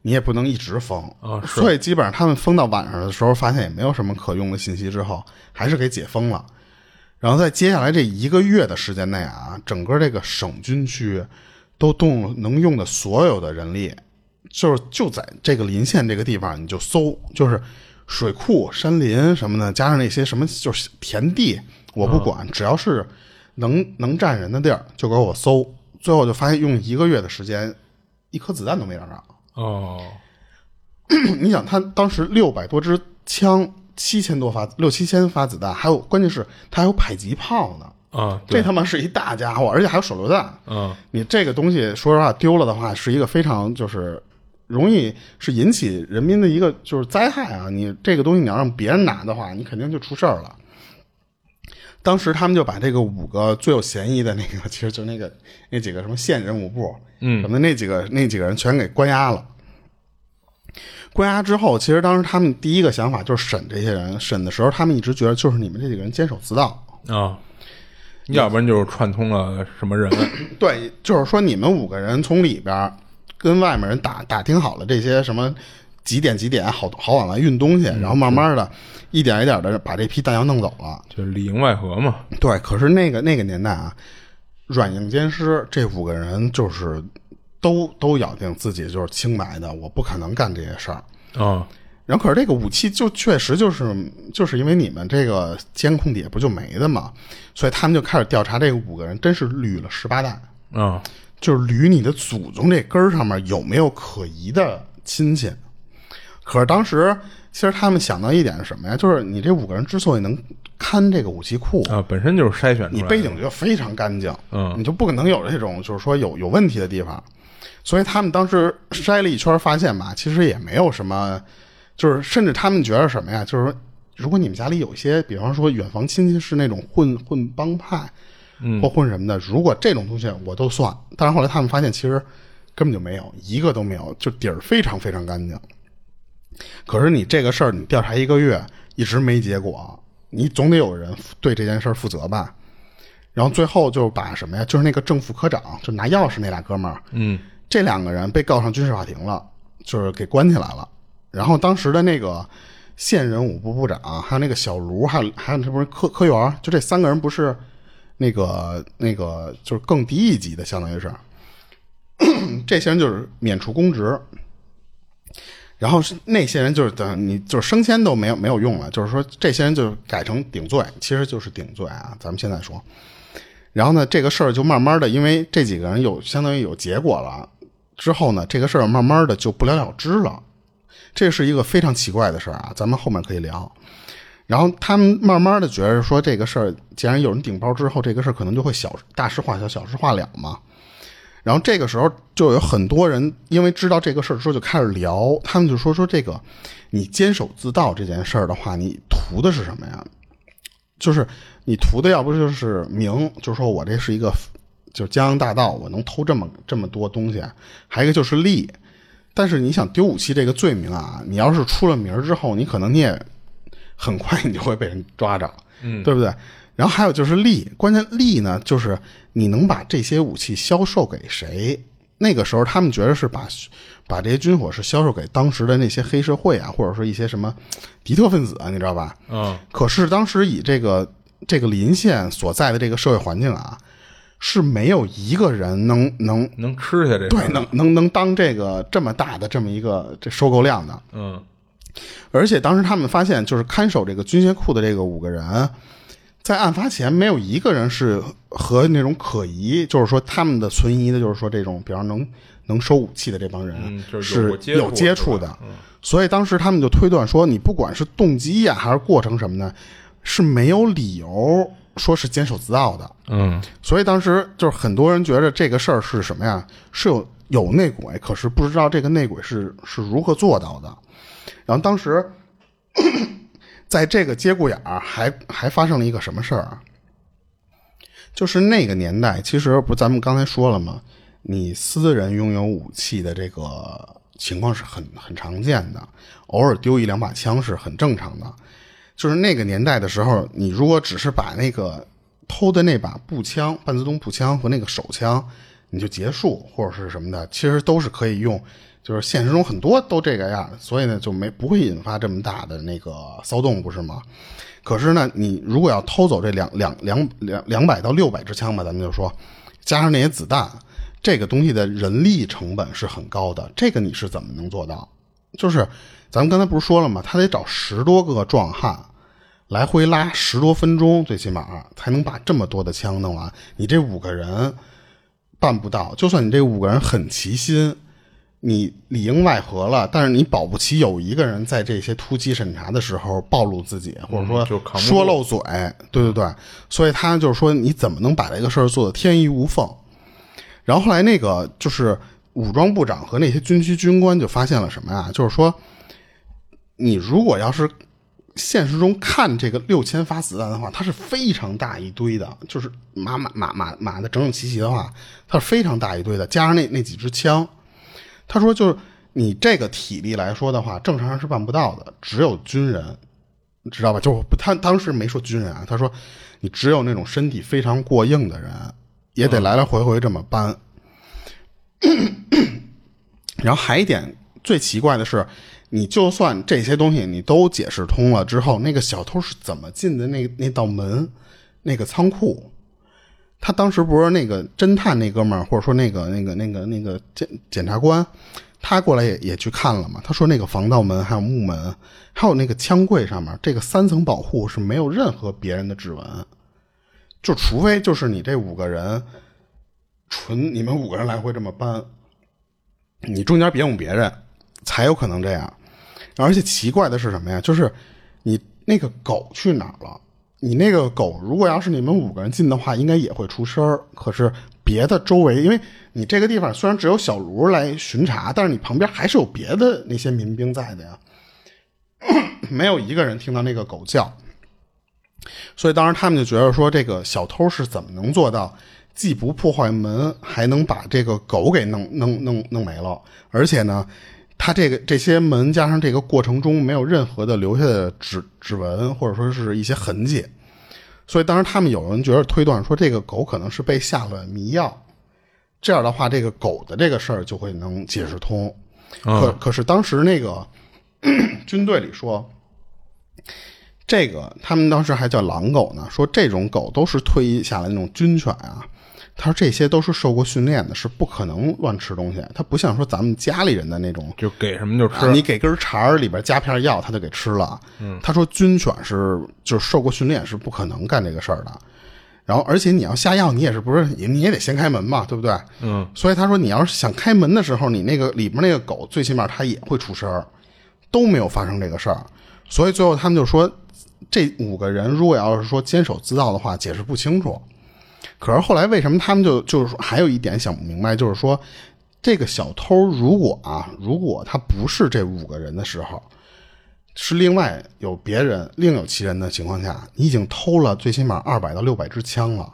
你也不能一直封啊是所以基本上他们封到晚上的时候，发现也没有什么可用的信息，之后还是给解封了。然后在接下来这一个月的时间内啊，整个这个省军区都动能用的所有的人力，就是就在这个临县这个地方，你就搜，就是水库、山林什么的，加上那些什么就是田地，我不管，只要是能能站人的地儿，就给我搜。最后就发现用一个月的时间，一颗子弹都没找着。哦，你想，他当时六百多支枪，七千多发六七千发子弹，还有关键是他还有迫击炮呢。啊，这，他妈是一大家伙，而且还有手榴弹。嗯你这个东西，说实话丢了的话，是一个非常就是容易是引起人民的一个就是灾害啊！你这个东西你要让别人拿的话，你肯定就出事儿了。当时他们就把这个五个最有嫌疑的那个，其实就那个那几个什么县人武部，嗯什么那几个那几个人全给关押了。关押之后，其实当时他们第一个想法就是审这些人。审的时候，他们一直觉得就是你们这几个人监守自盗，啊，要不然就是串通了什么人。对，就是说你们五个人从里边儿跟外面人打打听好了这些什么几点几点好好往外运东西，然后慢慢的一点一点的把这批弹药弄走了。就是里应外合嘛。对，可是那个那个年代啊，软硬兼施，这五个人就是都都咬定自己就是清白的，我不可能干这些事儿。啊，然后可是这个武器就确实就是就是因为你们这个监控底下不就没的嘛，所以他们就开始调查这个五个人，真是捋了十八代。啊，就是捋你的祖宗这根儿上面有没有可疑的亲戚。可是当时其实他们想到一点是什么呀？就是你这五个人之所以能看这个武器库，啊，本身就是筛选出来。你背景就非常干净，嗯你就不可能有这种就是说有有问题的地方。所以他们当时筛了一圈，发现吧，其实也没有什么，就是甚至他们觉得什么呀？就是说，如果你们家里有一些，比方说远房亲戚是那种混混帮派，嗯或混什么的，如果这种东西我都算。但是后来他们发现，其实根本就没有一个都没有，就底儿非常非常干净。可是你这个事儿你调查一个月一直没结果，你总得有人对这件事儿负责吧？然后最后就把什么呀？就是那个正副科长，就拿钥匙那俩哥们儿，嗯，这两个人被告上军事法庭了，就是给关起来了。然后当时的那个现任武部部长，还有那个小卢，还有还有那不是科科员，就这三个人不是那个那个就是更低一级的，相当于是 这些人就是免除公职。然后那些人就是等你就是升迁都没有没有用了，就是说这些人就改成顶罪，其实就是顶罪啊。咱们现在说，然后呢，这个事儿就慢慢的，因为这几个人有相当于有结果了之后呢，这个事儿慢慢的就不了了之了。这是一个非常奇怪的事儿啊，咱们后面可以聊。然后他们慢慢的觉得说这个事儿，既然有人顶包之后，这个事儿可能就会小大事化小，小事化了嘛。然后这个时候就有很多人因为知道这个事儿之后就开始聊，他们就说说这个你监守自盗这件事儿的话，你图的是什么呀？就是你图的要不就是名，就是说我这是一个就是江洋大盗，我能偷这么这么多东西，还有一个就是利。但是你想丢武器这个罪名啊，你要是出了名之后，你可能你也很快你就会被人抓着，嗯，对不对？然后还有就是利，关键利呢，就是你能把这些武器销售给谁？那个时候他们觉得是把把这些军火是销售给当时的那些黑社会啊，或者说一些什么敌特分子啊，你知道吧？嗯，可是当时以这个这个临县所在的这个社会环境啊，是没有一个人能能能吃下这对能能能当这个这么大的这么一个这收购量的。嗯而且当时他们发现，就是看守这个军械库的这个五个人，在案发前没有一个人是和那种可疑，就是说他们的存疑的，就是说这种比方能能收武器的这帮人、嗯就是有过接触有接触的嗯。所以当时他们就推断说，你不管是动机呀、还是过程什么的，是没有理由说是监守自盗的。嗯所以当时就是很多人觉得这个事儿是什么呀？是有有内鬼，可是不知道这个内鬼是是如何做到的。然后当时 在这个节骨眼儿，还还发生了一个什么事儿啊？就是那个年代，其实不，咱们刚才说了吗？你私人拥有武器的这个情况是很很常见的，偶尔丢一两把枪是很正常的。就是那个年代的时候，你如果只是把那个偷的那把步枪、半自动步枪和那个手枪，你就结束或者是什么的，其实都是可以用。就是现实中很多都这个样，所以呢就没不会引发这么大的那个骚动，不是吗？可是呢，你如果要偷走这两两两两两百到六百支枪吧，咱们就说，加上那些子弹，这个东西的人力成本是很高的。这个你是怎么能做到？就是咱们刚才不是说了吗？他得找十多个壮汉，来回拉十多分钟，最起码才能把这么多的枪弄完。你这五个人办不到，就算你这五个人很齐心，你里应外合了，但是你保不齐有一个人在这些突击审查的时候暴露自己，或者说说漏嘴，对对对，所以他就是说你怎么能把这个事儿做得天衣无缝？然后后来那个就是武装部长和那些军区军官就发现了什么呀？就是说，你如果要是现实中看这个六千发子弹的话，它是非常大一堆的，就是码码码码码的整整齐齐的话，它是非常大一堆的，加上那那几支枪，他说就是你这个体力来说的话，正常人是办不到的，只有军人，你知道吧？就不他当时没说军人啊，他说你只有那种身体非常过硬的人，也得来来回回这么搬。然后还一点最奇怪的是，你就算这些东西你都解释通了之后，那个小偷是怎么进的那那道门，那个仓库？他当时不是那个侦探那哥们儿，或者说那个那个那个那个检检察官，他过来也也去看了嘛。他说那个防盗门、还有木门，还有那个枪柜上面，这个三层保护是没有任何别人的指纹，就除非就是你这五个人，纯你们五个人来回这么搬，你中间别用别人，才有可能这样。而且奇怪的是什么呀？就是你那个狗去哪儿了？你那个狗如果要是你们五个人进的话，应该也会出声儿。可是别的周围，因为你这个地方虽然只有小卢来巡查，但是你旁边还是有别的那些民兵在的呀，没有一个人听到那个狗叫。所以当时他们就觉得说，这个小偷是怎么能做到既不破坏门，还能把这个狗给弄弄弄弄没了，而且呢，它这个这些门加上这个过程中没有任何的留下的指指纹或者说是一些痕迹，所以当时他们有人觉得推断说这个狗可能是被下了迷药，这样的话这个狗的这个事儿就会能解释通。可可是当时那个 军队里说。这个他们当时还叫狼狗呢，说这种狗都是退役下来那种军犬啊。他说这些都是受过训练的，是不可能乱吃东西。他不像说咱们家里人的那种，就给什么就吃。你给根肠儿里边加片药，他就给吃了。嗯，他说军犬是就是受过训练，是不可能干这个事儿的。然后而且你要下药，你也是不是你也得先开门嘛，对不对？嗯。所以他说你要是想开门的时候，你那个里边那个狗最起码它也会出声儿，都没有发生这个事儿。所以最后他们就说。这五个人如果要是说监守自盗的话，解释不清楚。可是后来为什么他们就就是说还有一点想不明白，就是说这个小偷如果啊，如果他不是这五个人的时候，是另外有别人另有其人的情况下，你已经偷了最起码二百到六百支枪了，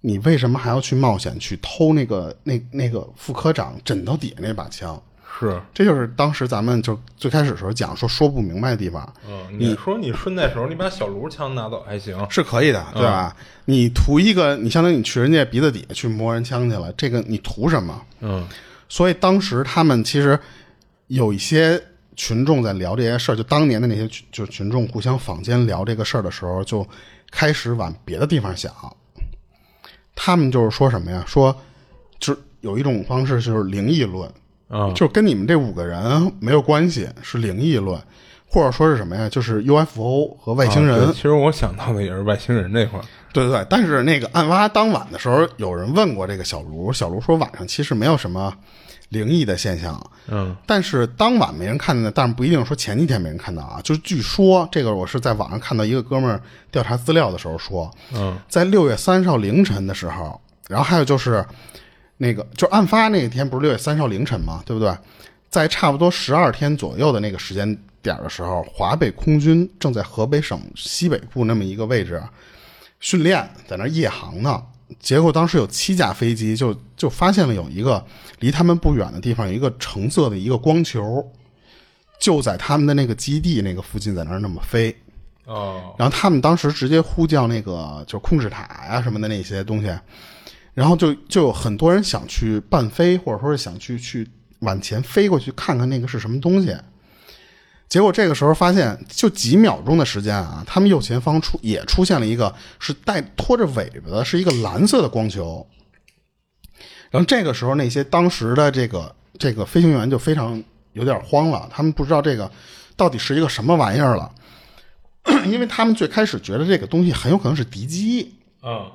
你为什么还要去冒险去偷那个那那个副科长枕头底下那把枪？是，这就是当时咱们就最开始的时候讲说说不明白的地方。嗯，你说你顺带手，你把小卢枪拿走还行，是可以的，对吧？你图一个，你相当于你去人家鼻子底下去摸人枪去了，这个你图什么？嗯，所以当时他们其实有一些群众在聊这些事儿，就当年的那些就群众互相坊间聊这个事儿的时候，就开始往别的地方想。他们就是说什么呀？说就有一种方式就是灵异论。啊，就跟你们这五个人没有关系，是灵异论，或者说是什么呀？就是 UFO 和外星人。其实我想到的也是外星人这块儿。对对对，但是那个案发当晚的时候，有人问过这个小卢，小卢说晚上其实没有什么灵异的现象。嗯，但是当晚没人看见，但是不一定说前几天没人看到啊。就是据说这个，我是在网上看到一个哥们儿调查资料的时候说，嗯，在六月三十号凌晨的时候，然后还有就是。那个就案发那天不是六月三号凌晨吗？对不对？在差不多十二天左右的那个时间点的时候，华北空军正在河北省西北部那么一个位置训练，在那夜航呢。结果当时有七架飞机就就发现了有一个离他们不远的地方有一个橙色的一个光球，就在他们的那个基地那个附近，在那儿那么飞。哦。然后他们当时直接呼叫那个就控制塔呀什么的那些东西。然后就就有很多人想去伴飞，或者说是想去去往前飞过去看看那个是什么东西。结果这个时候发现，就几秒钟的时间啊，他们右前方出也出现了一个是带拖着尾巴的，是一个蓝色的光球。然后这个时候，那些当时的这个这个飞行员就非常有点慌了，他们不知道这个到底是一个什么玩意儿了，因为他们最开始觉得这个东西很有可能是敌机。嗯。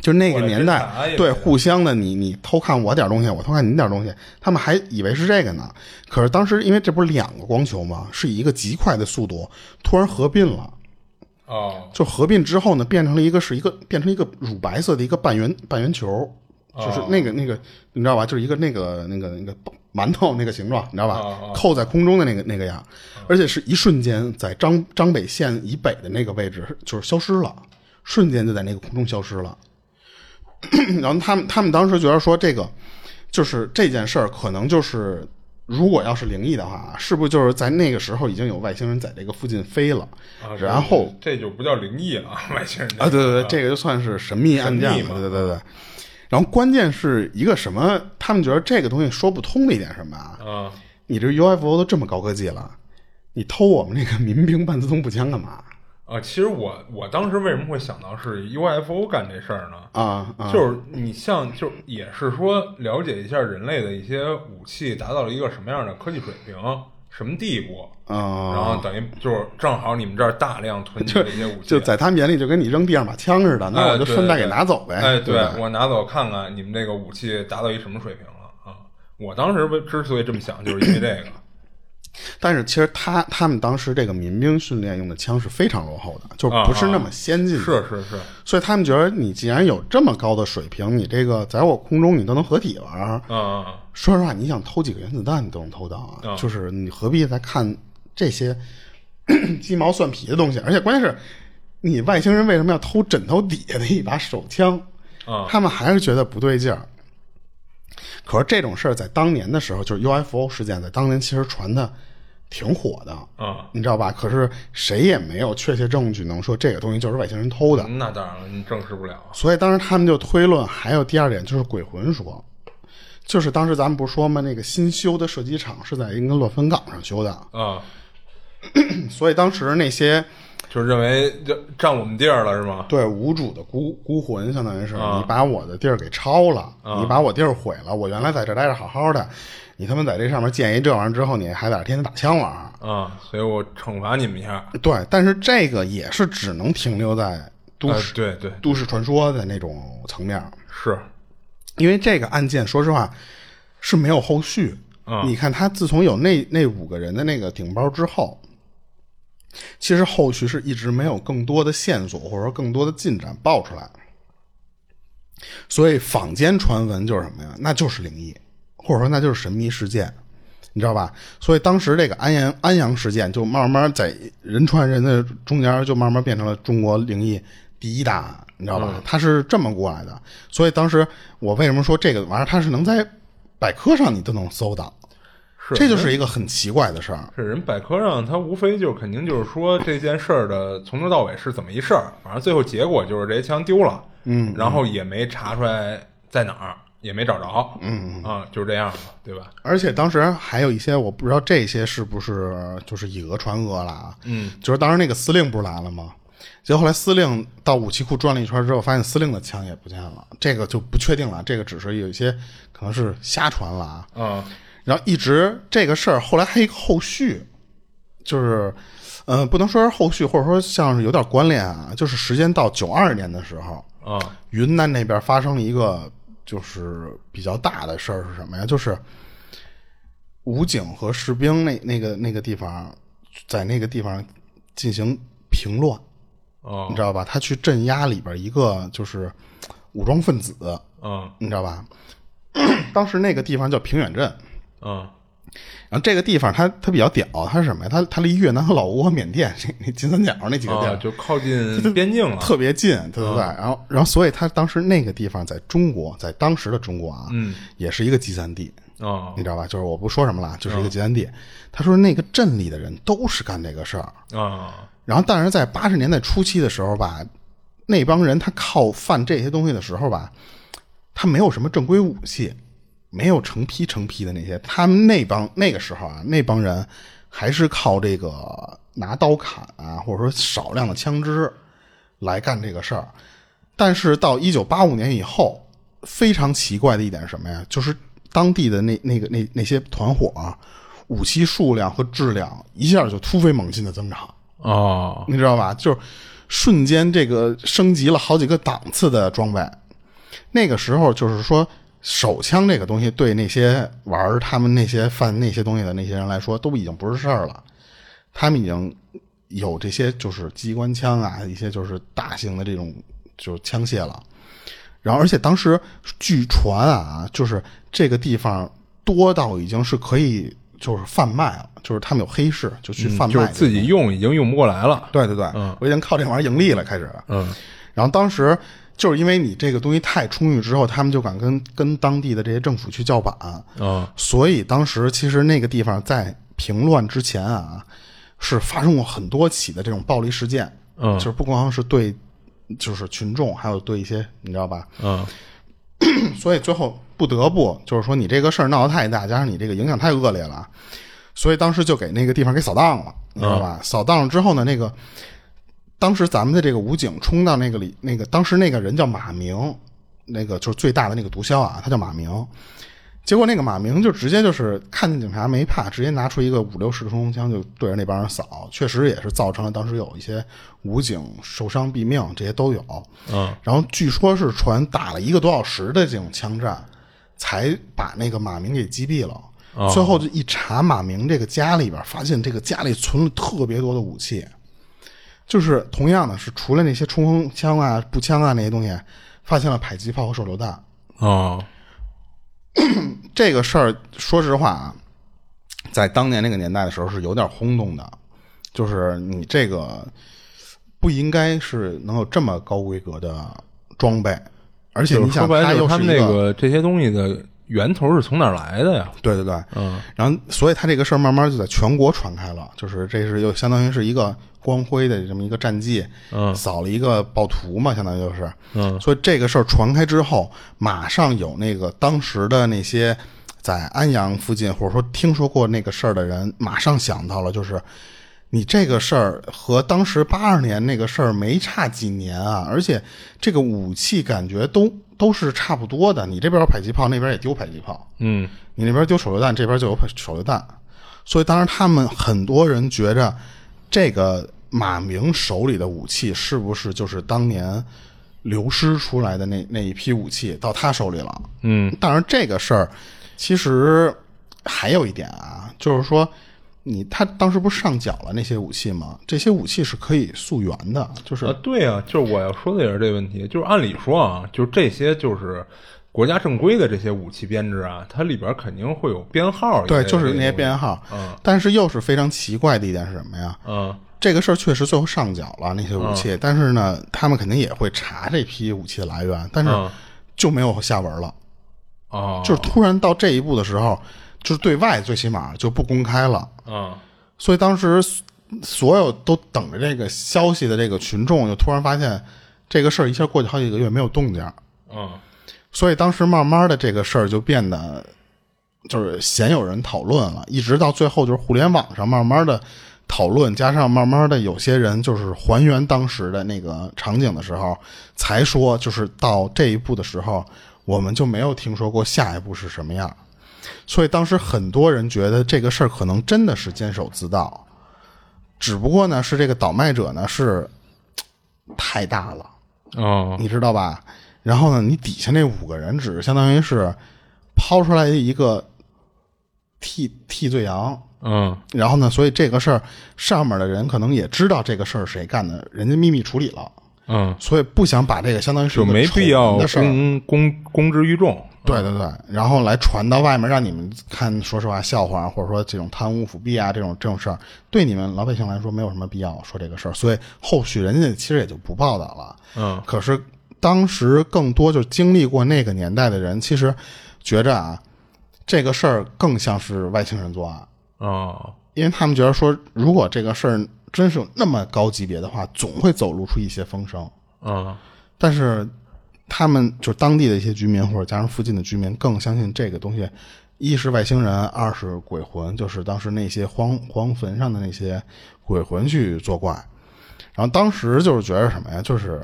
就那个年代，对互相的，你你偷看我点东西，我偷看你点东西，他们还以为是这个呢。可是当时因为这不是两个光球吗？是以一个极快的速度突然合并了。哦，就合并之后呢，变成了一个是一个变成一个乳白色的一个半圆半圆球，就是那个那个你知道吧？就是一个那个那个那个馒头那个形状，你知道吧？扣在空中的那个那个样，而且是一瞬间在张张北县以北的那个位置就是消失了，瞬间就在那个空中消失了。然后他们他们当时觉得说这个就是这件事儿，可能就是如果要是灵异的话，是不是就是在那个时候已经有外星人在这个附近飞了？啊，然后这就不叫灵异了，外星人啊，对对对，这个就算是神秘案件了，对对对。然后关键是一个什么？他们觉得这个东西说不通的一点什么啊？啊，你这 UFO 都这么高科技了，你偷我们那个民兵半自动步枪干嘛？啊，其实我我当时为什么会想到是 UFO 干这事儿呢？啊，就是你像，就也是说了解一下人类的一些武器达到了一个什么样的科技水平，什么地步啊？然后等于就是正好你们这儿大量囤积的一些武器，就在他们眼里就跟你扔地上把枪似的，那我就顺带给拿走呗。哎，对我拿走看看你们这个武器达到一什么水平了啊？我当时之所以这么想，就是因为这个。但是其实他他们当时这个民兵训练用的枪是非常落后的，就不是那么先进。是是是。所以他们觉得你既然有这么高的水平，你这个在我空中你都能合体玩儿。嗯说实话，你想偷几个原子弹你都能偷到啊！就是你何必再看这些 鸡毛蒜皮的东西？而且关键是，你外星人为什么要偷枕头底下的一把手枪？啊他们还是觉得不对劲儿。可是这种事儿在当年的时候，就是 UFO 事件，在当年其实传的挺火的，啊，你知道吧？可是谁也没有确切证据能说这个东西就是外星人偷的，那当然了，你证实不了。所以当时他们就推论，还有第二点就是鬼魂说，就是当时咱们不是说吗？那个新修的射击场是在一个乱坟岗上修的，啊，所以当时那些就认为就占我们地儿了是吗？对无主的孤孤魂，相当于是、你把我的地儿给抄了，你把我地儿毁了，我原来在这待着好好的，你他妈在这上面建一这玩意儿之后，你还在这天天打枪玩儿。啊，所以我惩罚你们一下。对，但是这个也是只能停留在都呃市、对对，都市传说的那种层面。是因为这个案件，说实话是没有后续。嗯你看，他自从有那那五个人的那个顶包之后，其实后续是一直没有更多的线索或者说更多的进展爆出来。所以坊间传闻就是什么呀？那就是灵异，或者说那就是神秘事件，你知道吧？所以当时这个安阳安阳事件就慢慢在人传人的中间就慢慢变成了中国灵异第一大案，你知道吧？它是这么过来的。所以当时我为什么说这个玩意儿它是能在百科上你都能搜到，是，这就是一个很奇怪的事儿。是人百科上，它无非就肯定就是说这件事儿的从头到尾是怎么一事儿，反正最后结果就是这些枪丢了，嗯，然后也没查出来在哪儿，也没找着，嗯啊，就是这样嘛，对吧？而且当时还有一些我不知道这些是不是就是以讹传讹了啊？嗯，就是当时那个司令不是来了吗？结果后来司令到武器库转了一圈之后，发现司令的枪也不见了，这个就不确定了。这个只是有一些可能是瞎传了啊。啊然后一直这个事儿后来还有一个后续，就是，呃，不能说是后续，或者说像是有点关联啊。就是时间到九二年的时候，啊云南那边发生了一个就是比较大的事儿是什么呀？就是武警和士兵那那个那个地方，在那个地方进行平乱，哦你知道吧？他去镇压里边一个就是武装分子，嗯你知道吧？当时那个地方叫平远镇。嗯然后这个地方它它比较屌，它是什么呀？它它离越南和老挝、缅甸这那金三角那几个地啊，儿就靠近 边境了，特别近，对对对。然后然后所以它当时那个地方在中国，在当时的中国啊，嗯也是一个集散地，啊你知道吧？就是我不说什么了，就是一个集散地。他说那个镇里的人都是干这个事儿，啊然后但是在八十年代初期的时候吧，那帮人他靠贩这些东西的时候吧，他没有什么正规武器，没有成批成批的那些，他们那帮那个时候啊，那帮人还是靠这个拿刀砍啊，或者说少量的枪支来干这个事儿。但是到一九八五年以后，非常奇怪的一点是什么呀？就是当地的那那个那那些团伙啊，武器数量和质量一下就突飞猛进的增长。哦你知道吧？就是瞬间这个升级了好几个档次的装备。那个时候就是说，手枪这个东西对那些玩儿他们那些贩那些东西的那些人来说，都已经不是事儿了。他们已经有这些就是机关枪啊，一些就是大型的这种就是枪械了。然后，而且当时据传啊，就是这个地方多到已经是可以就是贩卖了，就是他们有黑市就去贩卖、嗯就是自己用已经用不过来了，对对对，嗯我已经靠这玩意儿盈利了，开始。嗯然后当时就是因为你这个东西太充裕之后，他们就敢跟跟当地的这些政府去叫板，啊所以当时其实那个地方在平乱之前啊，是发生过很多起的这种暴力事件，嗯。就是不光是对就是群众，还有对一些你知道吧？嗯。所以最后不得不就是说你这个事儿闹得太大，加上你这个影响太恶劣了，所以当时就给那个地方给扫荡了，你知道吧？扫荡了之后呢，那个当时咱们的这个武警冲到那个里，那个当时那个人叫马明，那个就是最大的那个毒枭啊，他叫马明。结果那个马明就直接就是看见警察没怕，直接拿出一个五六式冲锋枪就对着那帮人扫，确实也是造成了当时有一些武警受伤毙命，这些都有。嗯然后据说是传打了一个多小时的这种枪战，才把那个马明给击毙了。最后就一查马明这个家里边，发现这个家里存了特别多的武器，就是同样的是除了那些冲锋枪啊、步枪啊那些东西，发现了迫击炮和手榴弹。哦 这个事儿，说实话啊，在当年那个年代的时候是有点轰动的，就是你这个不应该是能有这么高规格的装备。而且你想，他又是那个这些东西的源头是从哪来的呀？对对对，嗯，然后所以他这个事儿慢慢就在全国传开了，就是这是又相当于是一个光辉的这么一个战绩，嗯，扫了一个暴徒嘛，相当于就是，嗯，所以这个事儿传开之后，马上有那个当时的那些在安阳附近或者说听说过那个事儿的人，马上想到了，就是你这个事儿和当时八二年那个事儿没差几年啊，而且这个武器感觉都。都是差不多的，你这边有迫击炮，那边也丢迫击炮，嗯，你那边丢手榴弹，这边就有手榴弹，所以当时他们很多人觉着，这个马明手里的武器是不是就是当年流失出来的那那一批武器到他手里了？嗯，当然这个事儿其实还有一点啊，就是说。你他当时不是上缴了那些武器吗？这些武器是可以溯源的，就是啊，对啊，就是我要说的也是这个问题。就是按理说啊，就这些就是国家正规的这些武器编制啊，它里边肯定会有编号。对，就是那些编号。嗯。但是又是非常奇怪的一点是什么呀？嗯。这个事儿确实最后上缴了那些武器，但是呢，他们肯定也会查这批武器的来源，但是就没有下文了。哦。就是突然到这一步的时候。就是对外最起码就不公开了，嗯，所以当时所有都等着这个消息的这个群众，就突然发现这个事儿一下过去好几个月没有动静，嗯，所以当时慢慢的这个事儿就变得就是鲜有人讨论了，一直到最后就是互联网上慢慢的讨论，加上慢慢的有些人就是还原当时的那个场景的时候，才说就是到这一步的时候，我们就没有听说过下一步是什么样。所以当时很多人觉得这个事儿可能真的是监守自盗，只不过呢是这个倒卖者呢是太大了，哦，你知道吧？然后呢，你底下那五个人只是相当于是抛出来一个替替罪羊，嗯，然后呢，所以这个事儿上面的人可能也知道这个事儿谁干的，人家秘密处理了，嗯，所以不想把这个相当于是就没必要公公公之于众。对对对，然后来传到外面，让你们看，说实话，笑话，或者说这种贪污腐弊啊，这种这种事儿，对你们老百姓来说没有什么必要说这个事儿，所以后续人家其实也就不报道了。嗯，可是当时更多就经历过那个年代的人，其实觉着啊，这个事儿更像是外星人作案。哦，因为他们觉得说，如果这个事儿真是有那么高级别的话，总会走露出一些风声。嗯，但是。他们就当地的一些居民，或者加上附近的居民，更相信这个东西，一是外星人，二是鬼魂，就是当时那些荒荒坟上的那些鬼魂去作怪。然后当时就是觉得什么呀，就是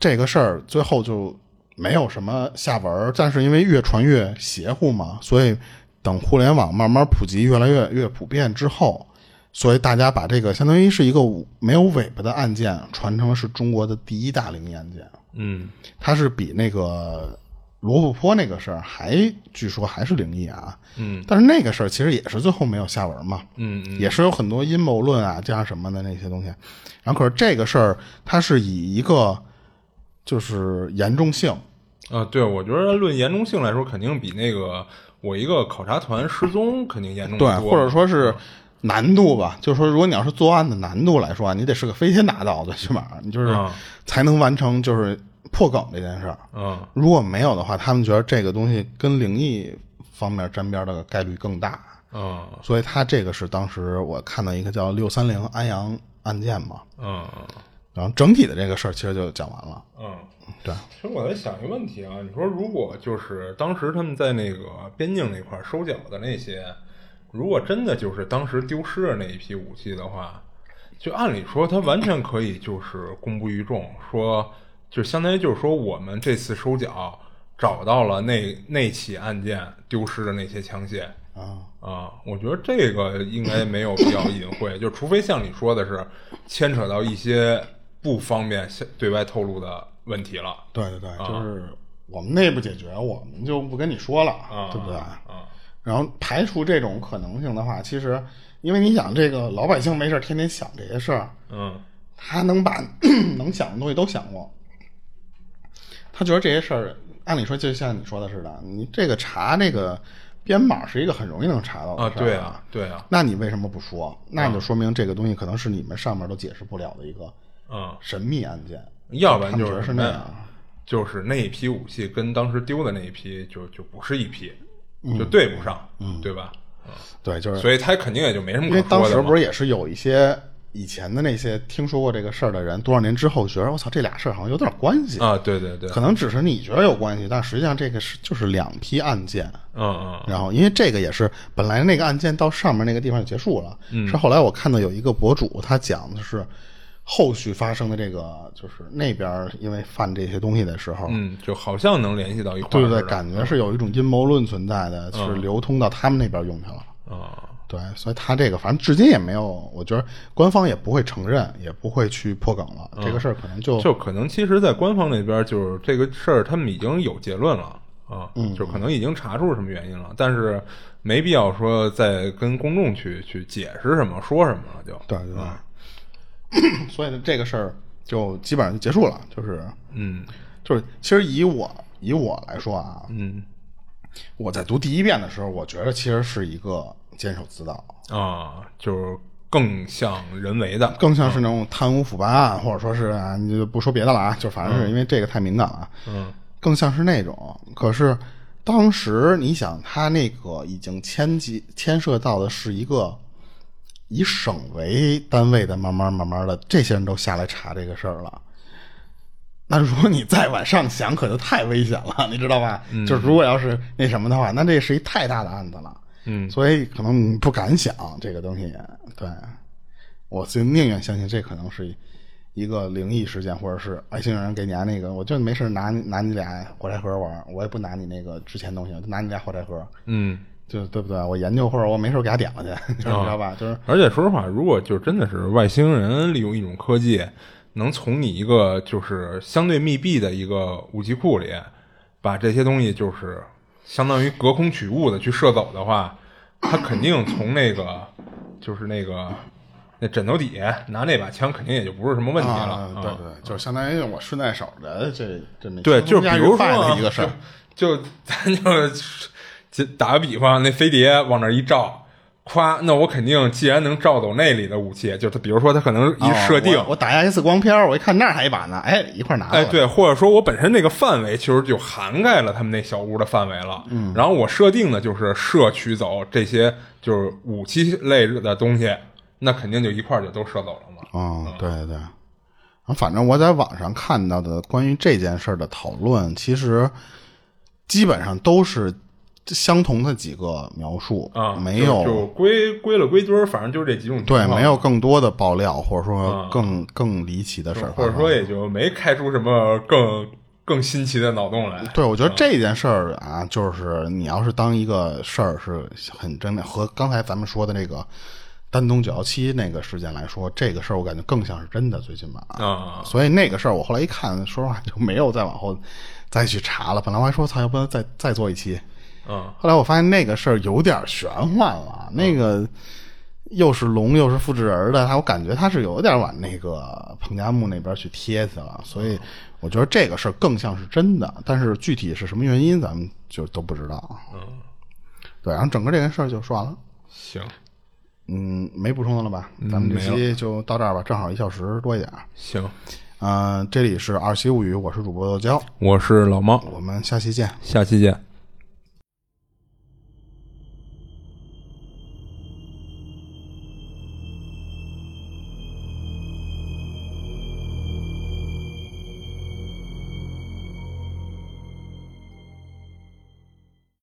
这个事儿最后就没有什么下文。但是因为越传越邪乎嘛，所以等互联网慢慢普及，越来越越普遍之后，所以大家把这个相当于是一个没有尾巴的案件，传成了是中国的第一大灵异案件。嗯，它是比那个罗布泊那个事儿还，据说还是灵异啊。嗯，但是那个事儿其实也是最后没有下文嘛。嗯，也是有很多阴谋论啊，加上什么的那些东西。然后可是这个事儿，它是以一个就是严重性啊，对，我觉得论严重性来说，肯定比那个我一个考察团失踪肯定严重对，或者说是难度吧。就是说，如果你要是作案的难度来说啊，你得是个飞天大盗，最起码你就是。才能完成就是破梗这件事儿。嗯，如果没有的话，他们觉得这个东西跟灵异方面沾边的概率更大。嗯，所以他这个是当时我看到一个叫六三零安阳案件嘛。嗯，然后整体的这个事儿其实就讲完了。嗯，对。其实我在想一个问题啊，你说如果就是当时他们在那个边境那块收缴的那些，如果真的就是当时丢失的那一批武器的话。就按理说，他完全可以就是公布于众，说就相当于就是说，我们这次收缴找到了那那起案件丢失的那些枪械啊啊，我觉得这个应该没有必要隐晦，就除非像你说的是牵扯到一些不方便对外透露的问题了。对对对，就是我们内部解决，我们就不跟你说了，啊对不对？啊，然后排除这种可能性的话，其实。因为你想，这个老百姓没事天天想这些事儿，嗯，他能把 能想的东西都想过，他觉得这些事儿，按理说就像你说的似的，你这个查这个编码是一个很容易能查到的事对啊，对啊，那你为什么不说？那就说明这个东西可能是你们上面都解释不了的一个嗯神秘案件，要不然就是是那样，就是那一批武器跟当时丢的那一批就就不是一批，就对不上，嗯，对吧？对，就是，所以他肯定也就没什么可因为当时不是也是有一些以前的那些听说过这个事儿的人，多少年之后觉得我操，这俩事儿好像有点关系，啊，对对对，可能只是你觉得有关系，但实际上这个是就是两批案件。嗯嗯。然后，因为这个也是本来那个案件到上面那个地方就结束了，嗯。是后来我看到有一个博主，他讲的是后续发生的这个，就是那边因为犯这些东西的时候，嗯，就好像能联系到一块儿对对对，感觉是有一种阴谋论存在的，是流通到他们那边用去了。啊，对，所以他这个反正至今也没有，我觉得官方也不会承认，也不会去破梗了。这个事儿可能就就可能其实，在官方那边，就是这个事儿，他们已经有结论了啊，嗯就可能已经查出什么原因了，但是没必要说再跟公众去去解释什么、说什么了，就对对对，所以呢，这个事儿就基本上就结束了。就是嗯就是，其实以我以我来说啊，嗯我在读第一遍的时候，我觉得其实是一个监守自盗，啊，就是更像人为的，更像是那种贪污腐败案，或者说是啊，你就不说别的了啊，就反正是因为这个太敏感了，嗯更像是那种。可是当时你想，他那个已经牵及牵涉到的是一个以省为单位的，慢慢慢慢的，这些人都下来查这个事儿了。那如果你再往上想，可就太危险了，你知道吧？就是如果要是那什么的话，那这是一太大的案子了。嗯所以可能你不敢想这个东西。对，我就宁愿相信这可能是一个灵异事件，或者是外星人给你家那个，我就没事拿拿你俩火柴盒玩，我也不拿你那个值钱东西，就拿你俩火柴盒，嗯。就对不对？我研究或者我没事给他点了去，你知道吧？就是而且说实话，如果就真的是外星人利用一种科技，能从你一个就是相对密闭的一个武器库里，把这些东西就是相当于隔空取物的去射走的话，他肯定从那个就是那个那枕头底下拿那把枪，肯定也就不是什么问题了。啊，对对，就相当于我顺带手的这这么对，就是比如说的一个事儿，就就咱就就打个比方，那飞碟往那儿一照，夸，那我肯定既然能照走那里的武器，就是比如说它可能一设定，哦我我打下一次光片，我一看那儿还一把呢，哎，一块儿拿了。哎，对，或者说我本身那个范围其实就涵盖了他们那小屋的范围了。嗯，然后我设定的就是摄取走这些就是武器类的东西，那肯定就一块儿就都摄走了嘛。嗯，对对。反正我在网上看到的关于这件事儿的讨论，其实基本上都是相同的几个描述啊，没有就归归了归堆儿，反正就是这几种情对，没有更多的爆料，或者说啊更更离奇的事儿，或者说也就没开出什么更更新奇的脑洞来。对，我觉得这件事儿啊，就是你要是当一个事儿是很真的，和刚才咱们说的那个丹东九幺七那个事件来说，这个事儿我感觉更像是真的，最起码。啊，所以那个事儿我后来一看，说实话就没有再往后再去查了。本来我还说，操，要不要再再做一期？嗯后来我发现那个事儿有点玄幻了，那个又是龙又是复制人的，他我感觉他是有点往那个彭加木那边去贴去了，所以我觉得这个事儿更像是真的，但是具体是什么原因咱们就都不知道。嗯，对，然后整个这件事儿就说完了。行嗯，没补充的了吧？咱们这期就到这儿吧，正好一小时多一点儿。行，嗯、这里是二七物语，我是主播豆椒，我是老猫，我们下期见。下期见。